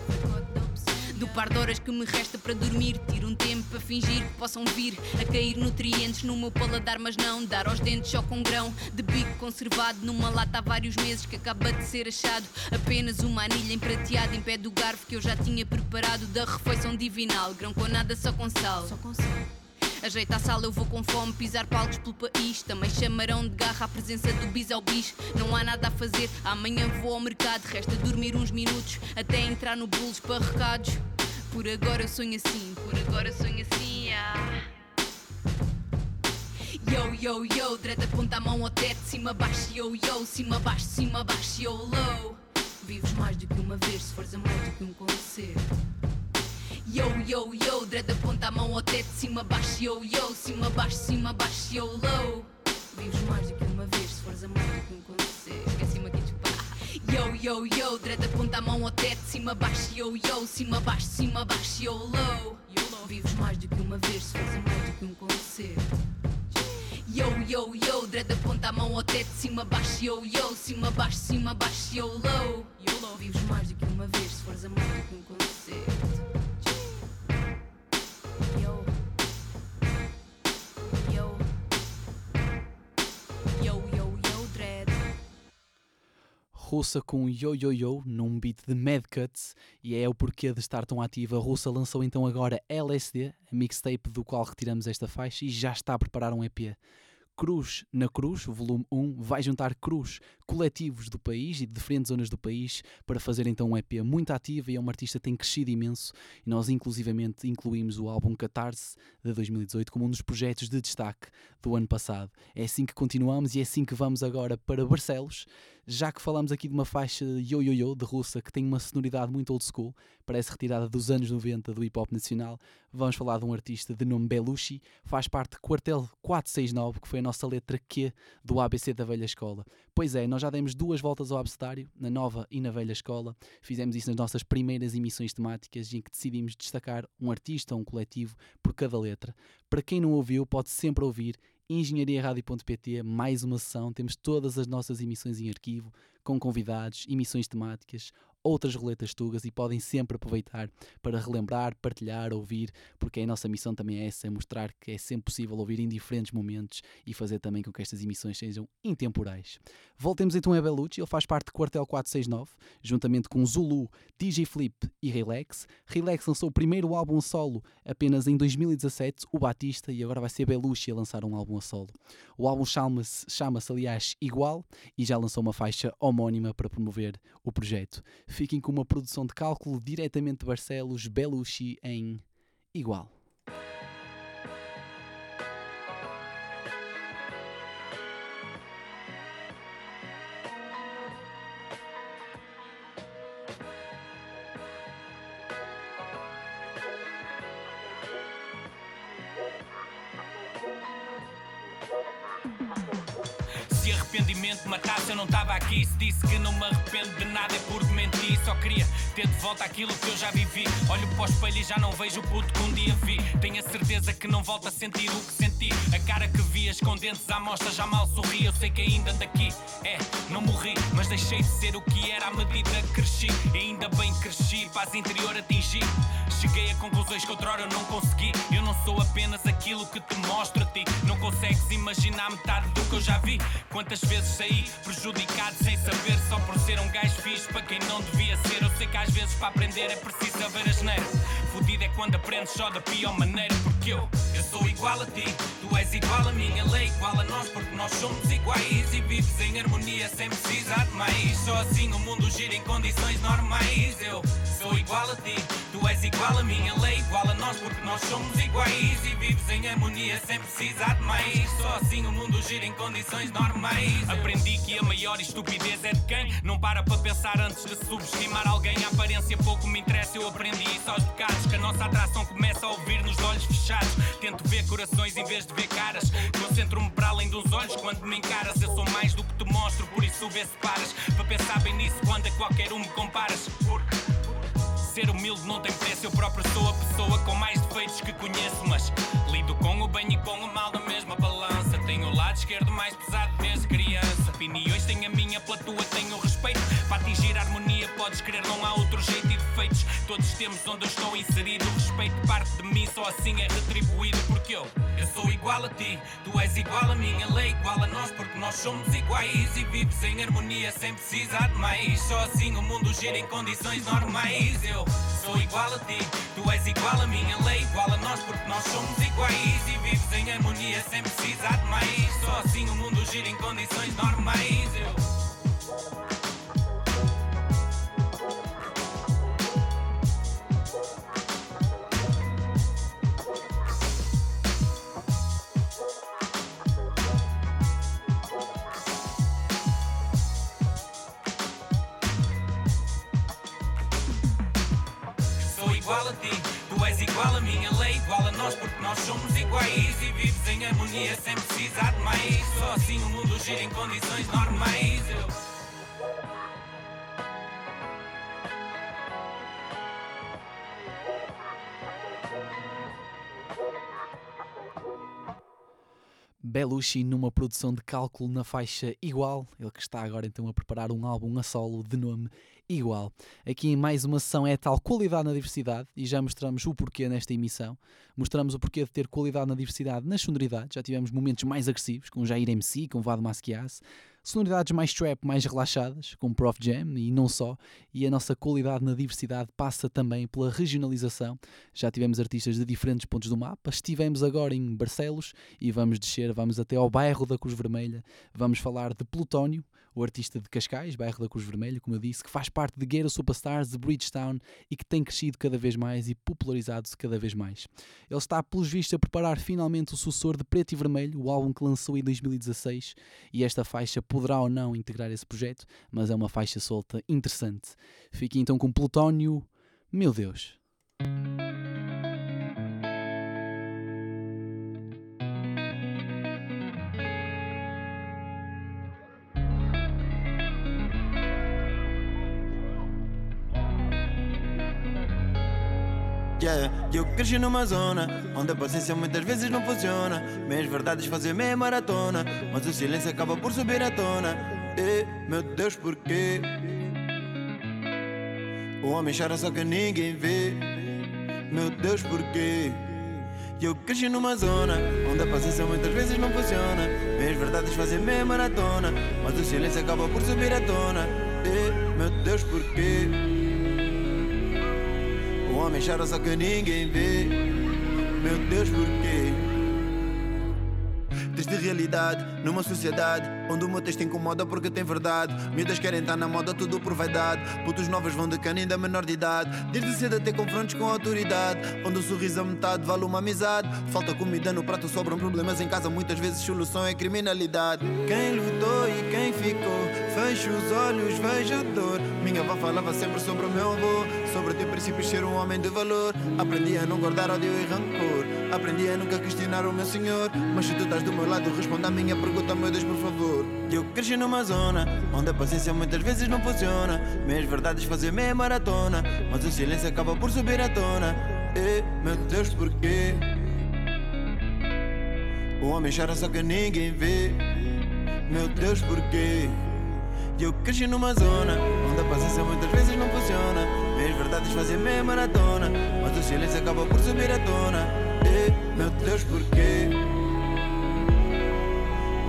Do par de horas que me resta para dormir, tiro um tempo para fingir que possam vir a cair nutrientes no meu paladar, mas não dar aos dentes só com grão de bico conservado numa lata há vários meses que acaba de ser achado. Apenas uma anilha emprateada em pé do garfo que eu já tinha preparado da refeição divinal. Grão com nada, só com sal. Só com sal. Ajeita a sala, eu vou com fome pisar palcos pelo país. Também chamarão de garra a presença do bis ao bis. Não há nada a fazer, amanhã vou ao mercado. Resta dormir uns minutos até entrar no bolos para recados. Por agora eu sonho assim, por agora eu sonho assim, ah. Yo, yo, yo, dread aponta a mão ao teto, cima, baixo, yo, yo, cima, baixo, cima, baixo, yo, low. Vives mais do que uma vez se fores a mais do que um concerto. Yo, yo, yo, dread aponta a mão ao teto, cima, baixo, yo, yo, cima, baixo, cima, baixo, yo, low. Vives mais do que uma vez se fores a do que um concerto. Esqueci-me aqui de pá. Yo, yo, yo, dread aponta a mão ao teto, cima, baixo, yo, yo, cima, baixo, cima, baixo, yo, low. Vives mais do que uma vez se fores a do que um concerto. Yo, yo, yo, dread aponta a mão ao teto, cima, baixo, yo, yo, cima, baixo, cima, baixo, yo, low. Vives mais do que uma vez se fores a do que um concerto. Russa com Yo Yo Yo num beat de Mad Cuts e é o porquê de estar tão ativa. A Russa lançou então agora LSD, a mixtape do qual retiramos esta faixa e já está a preparar um EP. Cruz na Cruz, volume 1, vai juntar cruz coletivos do país e de diferentes zonas do país para fazer então um EP muito ativo e é uma artista que tem crescido imenso e nós inclusivamente incluímos o álbum Catarse de 2018 como um dos projetos de destaque do ano passado. É assim que continuamos e é assim que vamos agora para Barcelos, já que falamos aqui de uma faixa Yo Yo Yo de russa que tem uma sonoridade muito old school, parece retirada dos anos 90 do hip hop nacional, vamos falar de um artista de nome Belushi, faz parte do Quartel 469, que foi a nossa letra Q do ABC da Velha Escola. Pois é, nós já demos duas voltas ao abcedário, na nova e na velha escola, fizemos isso nas nossas primeiras emissões temáticas em que decidimos destacar um artista ou um coletivo por cada letra. Para quem não ouviu, pode sempre ouvir engenhariaradio.pt, mais uma sessão, temos todas as nossas emissões em arquivo, com convidados, emissões temáticas, outras roletas tugas e podem sempre aproveitar para relembrar, partilhar, ouvir, porque a nossa missão também é essa, é mostrar que é sempre possível ouvir em diferentes momentos e fazer também com que estas emissões sejam intemporais. Voltemos então a Belucci, ele faz parte do Quartel 469, juntamente com Zulu, DJ Flip e Relax. Relax lançou o primeiro álbum solo apenas em 2017, o Batista, e agora vai ser Belucci a lançar um álbum a solo. O álbum chama-se, chama-se aliás, Igual, e já lançou uma faixa homónima para promover o projeto. Fiquem com uma produção de cálculo diretamente de Barcelos, Belucci em Igual. Arrependimento matasse, eu não estava aqui. Se disse que não me arrependo de nada, é porque menti. Só queria ter de volta aquilo que eu já vivi. Olho para o espelho e já não vejo o puto que um dia vi. Tenho a certeza que não volto a sentir o que senti. A cara que vias com dentes à mostra já mal sorri. Eu sei que ainda daqui, é, não morri, mas deixei de ser o que era à medida que cresci. E ainda bem cresci, paz interior atingi. Cheguei a conclusões que outrora eu não consegui. Eu não sou apenas aquilo que te mostro a ti. Não consegues imaginar metade do que eu já vi. Quantas vezes saí prejudicado sem saber, só por ser um gajo fixe para quem não devia ser. Eu sei que às vezes para aprender é preciso saber a geneira. Fudido é quando aprendes só da pior maneira, porque eu, eu sou igual a ti, tu és igual a mim, ela é igual a nós, porque nós somos iguais e vives em harmonia sem precisar de mais. Só assim o mundo gira em condições normais. Eu sou igual a ti, tu és igual a mim, ela é igual a nós, porque nós somos iguais e vives em harmonia sem precisar de mais. Só assim o mundo gira em condições normais. Aprendi que a maior estupidez é de quem não para para pensar antes de subestimar alguém. A aparência pouco me interessa, eu aprendi isso aos bocados. Que a nossa atração começa a ouvir nos olhos fechados. Tento ver corações em vez de ver caras. Concentro-me para além dos olhos quando me encaras. Eu sou mais do que te mostro, por isso vê se paras. Para pensar bem nisso quando a qualquer um me comparas. Porque Ser humilde não tem preço, eu próprio sou a pessoa com mais defeitos que conheço. Mas lido com o bem e com o mal na mesma balança. Tenho o lado esquerdo mais pesado desde criança. Opiniões tenho a minha, pela tua tenho respeito. Para atingir a harmonia, podes crer, não há outro. Todos temos onde eu estou inserido. Respeito parte de mim, só assim é retribuído. Porque eu, eu sou igual a ti, tu és igual a mim, ele é igual a nós. Porque nós somos iguais e vives em harmonia sem precisar de mais. Só assim o mundo gira em condições normais. Eu sou igual a ti, tu és igual a mim, ele é igual a nós. Porque nós somos iguais e vives em harmonia sem precisar de mais. Só assim o mundo gira em condições normais. Eu harmonia sem precisar de mais. Só assim o mundo gira em condições normais. Eu Belushi numa produção de cálculo na faixa Igual, ele que está agora então a preparar um álbum a solo de nome Igual. Aqui em mais uma sessão é tal qualidade na diversidade e já mostramos o porquê nesta emissão. Mostramos o porquê de ter qualidade na diversidade nas sonoridades. Já tivemos momentos mais agressivos com Jair MC, com Vado Masquias, sonoridades mais trap, mais relaxadas, com Prof Jam e não só. E a nossa qualidade na diversidade passa também pela regionalização. Já tivemos artistas de diferentes pontos do mapa. Estivemos agora em Barcelos e vamos descer, vamos até ao bairro da Cruz Vermelha. Vamos falar de Plutónio, o artista de Cascais, bairro da Cruz Vermelha, como eu disse, que faz parte de Ghetto Superstars de Bridgetown e que tem crescido cada vez mais e popularizado-se cada vez mais. Ele está, pelos vistos, a preparar finalmente o sucessor de Preto e Vermelho, o álbum que lançou em 2016, e esta faixa poderá ou não integrar esse projeto, mas é uma faixa solta interessante. Fique então com Plutónio, meu Deus. Yeah, eu cresci numa zona onde a paciência muitas vezes não funciona. Meias verdades fazem meia maratona, mas o silêncio acaba por subir à tona. E, meu Deus, porquê? O homem chora só que ninguém vê. Meu Deus, porquê? Eu cresci numa zona onde a paciência muitas vezes não funciona. Meias verdades fazem meia maratona, mas o silêncio acaba por subir à tona. E, meu Deus, porquê? Homem chora só que ninguém vê. Meu Deus, porquê? Triste realidade numa sociedade onde o meu texto incomoda porque tem verdade. Miúdas querem estar na moda, tudo por vaidade. Putos novos vão de cana ainda menor de idade. Desde cedo até confrontos com a autoridade. Onde o sorriso a metade vale uma amizade. Falta comida no prato, sobram problemas em casa. Muitas vezes solução é criminalidade. Quem lutou e quem ficou, fecho os olhos, vejo dor. Minha avó falava sempre sobre o meu avô. Sobre ter princípios, ser um homem de valor. Aprendi a não guardar ódio e rancor. Aprendi a nunca questionar o meu senhor. Mas se tu estás do meu lado, responda a minha pergunta, meu Deus, por favor. Eu cresci numa zona onde a paciência muitas vezes não funciona. Meias verdades fazem meia maratona, mas o silêncio acaba por subir à tona. E, meu Deus, porquê? O homem chora só que ninguém vê. Meu Deus, porquê? Eu cresci numa zona onde a paciência muitas vezes não funciona. Meias verdades fazem meia maratona, mas o silêncio acaba por subir à tona. E, meu Deus, porquê?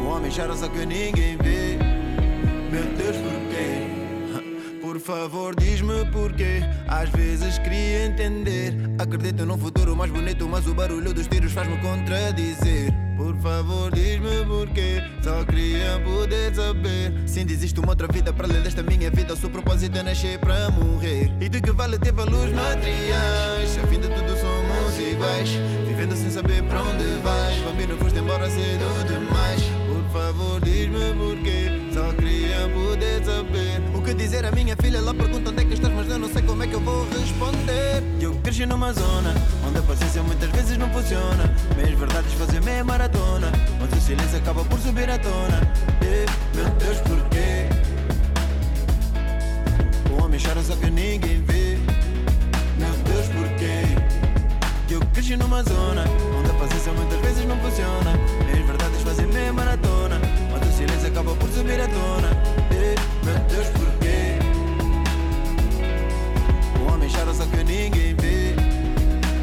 O homem chora só que ninguém vê. Meu Deus, porquê? Por favor, diz-me porquê. Às vezes queria entender. Acredito num futuro mais bonito, mas o barulho dos tiros faz-me contradizer. Por favor, diz-me porquê. Só queria poder saber. Se ainda existe uma outra vida para além desta minha vida, o seu propósito é nascer para morrer. E de que vale ter valores materiais? A fim de tudo somos iguais. Vivendo sem saber para onde vais. Bambino, foste embora cedo demais. Por favor, diz-me porquê. Só queria poder saber. Que dizer à minha filha? Ela pergunta onde é que estás, mas eu não sei como é que eu vou responder. Eu cresci numa zona onde a paciência muitas vezes não funciona. Meias verdades fazem meia maratona, mas o silêncio acaba por subir à tona. E, meu Deus, porquê? O homem chora só que ninguém vê. Meu Deus, porquê? Eu cresci numa zona onde a paciência muitas vezes não funciona. Meias verdades fazem meia maratona, mas o silêncio acaba por subir à tona. E, meu Deus, porquê? Chora só que ninguém vê.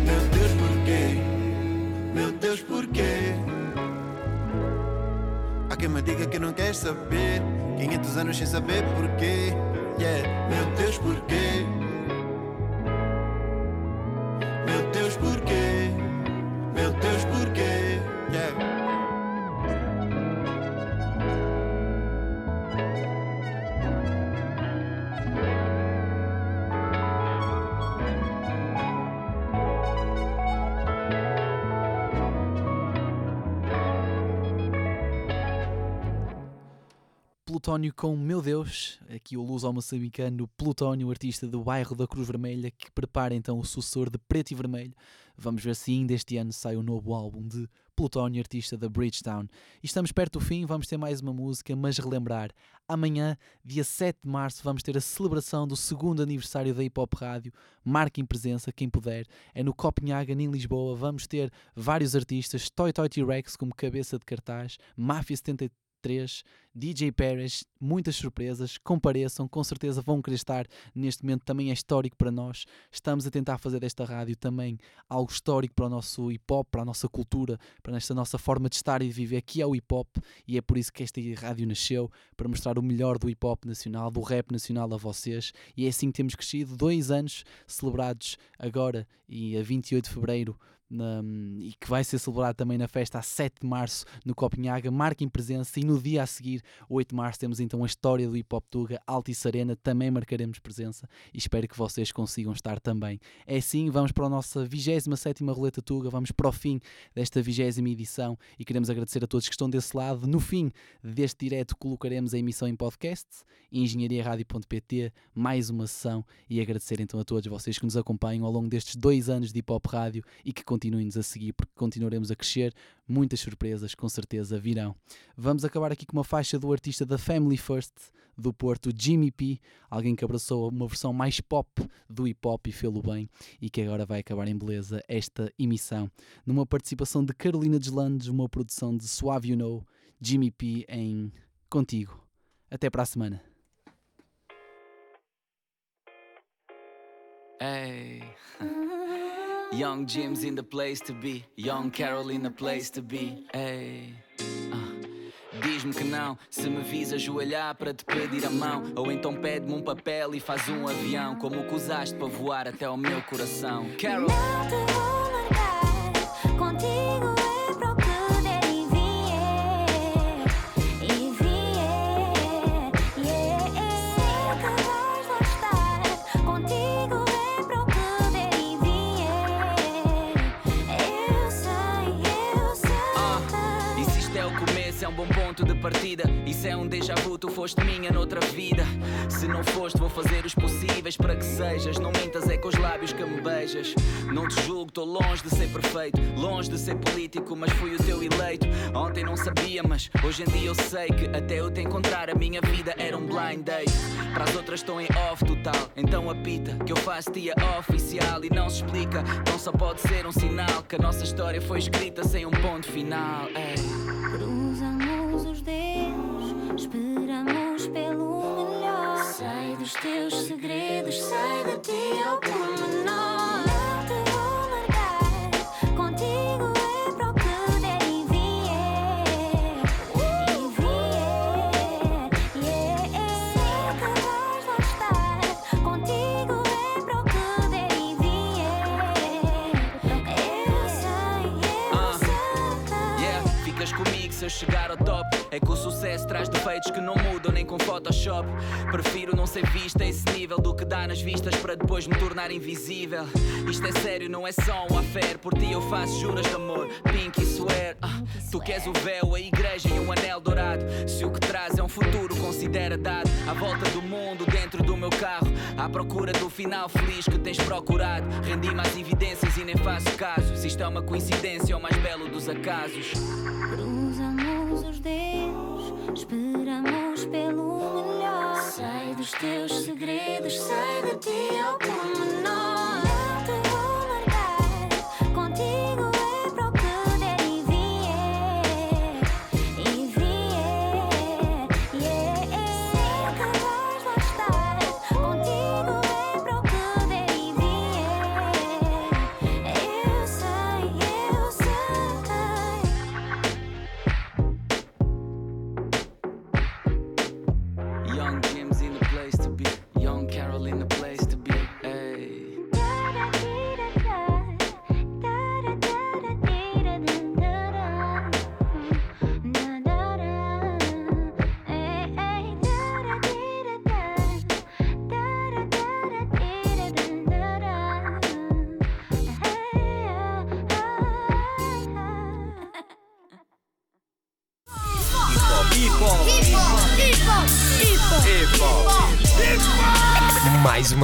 Meu Deus, porquê? Meu Deus, porquê? Há quem me diga que não quer saber. 500 anos sem saber porquê. Yeah, meu Deus, porquê? Plutónio com Meu Deus, aqui o luso moçambicano Plutónio, artista do bairro da Cruz Vermelha, que prepara então o sucessor de Preto e Vermelho. Vamos ver se ainda este ano sai o novo álbum de Plutónio, artista da Bridgetown. E estamos perto do fim, vamos ter mais uma música, mas relembrar, amanhã, dia 7 de março, vamos ter a celebração do segundo aniversário da Hip Hop Rádio. Marquem presença, quem puder. É no Copenhagen, em Lisboa. Vamos ter vários artistas, Toy Toy T-Rex como cabeça de cartaz, Máfia 73, DJ Paris, muitas surpresas, compareçam, com certeza vão querer estar. Neste momento, também é histórico para nós. Estamos a tentar fazer desta rádio também algo histórico para o nosso hip hop, para a nossa cultura, para esta nossa forma de estar e de viver, que é o hip hop, e é por isso que esta rádio nasceu, para mostrar o melhor do hip hop nacional, do rap nacional a vocês, e é assim que temos crescido, dois anos celebrados agora e a 28 de fevereiro na, e que vai ser celebrado também na festa a 7 de março no Copenhaga, marquem presença e no dia a seguir, 8 de março, temos então a história do Hip Hop Tuga, Altice Arena, também marcaremos presença e espero que vocês consigam estar também. É assim, vamos para a nossa 27 Roleta Tuga, vamos para o fim desta 20 edição e queremos agradecer a todos que estão desse lado. No fim deste direto colocaremos a emissão em podcast, engenhariaradio.pt, mais uma sessão e agradecer então a todos vocês que nos acompanham ao longo destes dois anos de Hip Hop Rádio e que continuem-nos a seguir porque continuaremos a crescer. Muitas surpresas com certeza virão. Vamos acabar aqui com uma faixa do artista da Family First do Porto, Jimmy P, alguém que abraçou uma versão mais pop do hip hop e fê-lo bem e que agora vai acabar em beleza esta emissão. Numa participação de Carolina Deslandes, uma produção de Suave You Know, Jimmy P em Contigo. Até para a semana. Hey. Young Jim's in the place to be. Young Carol in the place to be. Hey. Ah. Diz-me que não, se me vis ajoelhar para te pedir a mão. Ou então pede-me um papel e faz um avião, como o que usaste para voar até ao meu coração. Carol. Partida. Isso é um déjà vu, tu foste minha noutra vida. Se não foste, vou fazer os possíveis para que sejas. Não mintas, é com os lábios que me beijas. Não te julgo, estou longe de ser perfeito. Longe de ser político, mas fui o teu eleito. Ontem não sabia, mas hoje em dia eu sei que até eu te encontrar, a minha vida era um blind date. Para as outras estou em off total. Então apita, que eu faço dia oficial e não se explica. Então só pode ser um sinal que a nossa história foi escrita sem um ponto final. Ei. Pelo melhor. Sei dos teus segredos, sei de ti ao pormenor. Eu chegar ao top. É que o sucesso traz defeitos que não mudam nem com Photoshop. Prefiro não ser vista a esse nível do que dá nas vistas para depois me tornar invisível. Isto é sério, não é só um affair. Por ti eu faço juras de amor, pink e swear. Ah, tu queres o véu, a igreja e o anel dourado. Se o que traz é um futuro, considera dado. À volta do mundo, dentro do meu carro. À procura do final feliz que tens procurado. Rendi-me às evidências e nem faço caso. Se isto é uma coincidência, é o mais belo dos acasos. Cruzamos os dedos, esperamos pelo melhor. Sei dos teus segredos, sei de ti ao pormenor.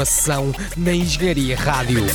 Sessão na Engenharia Rádio.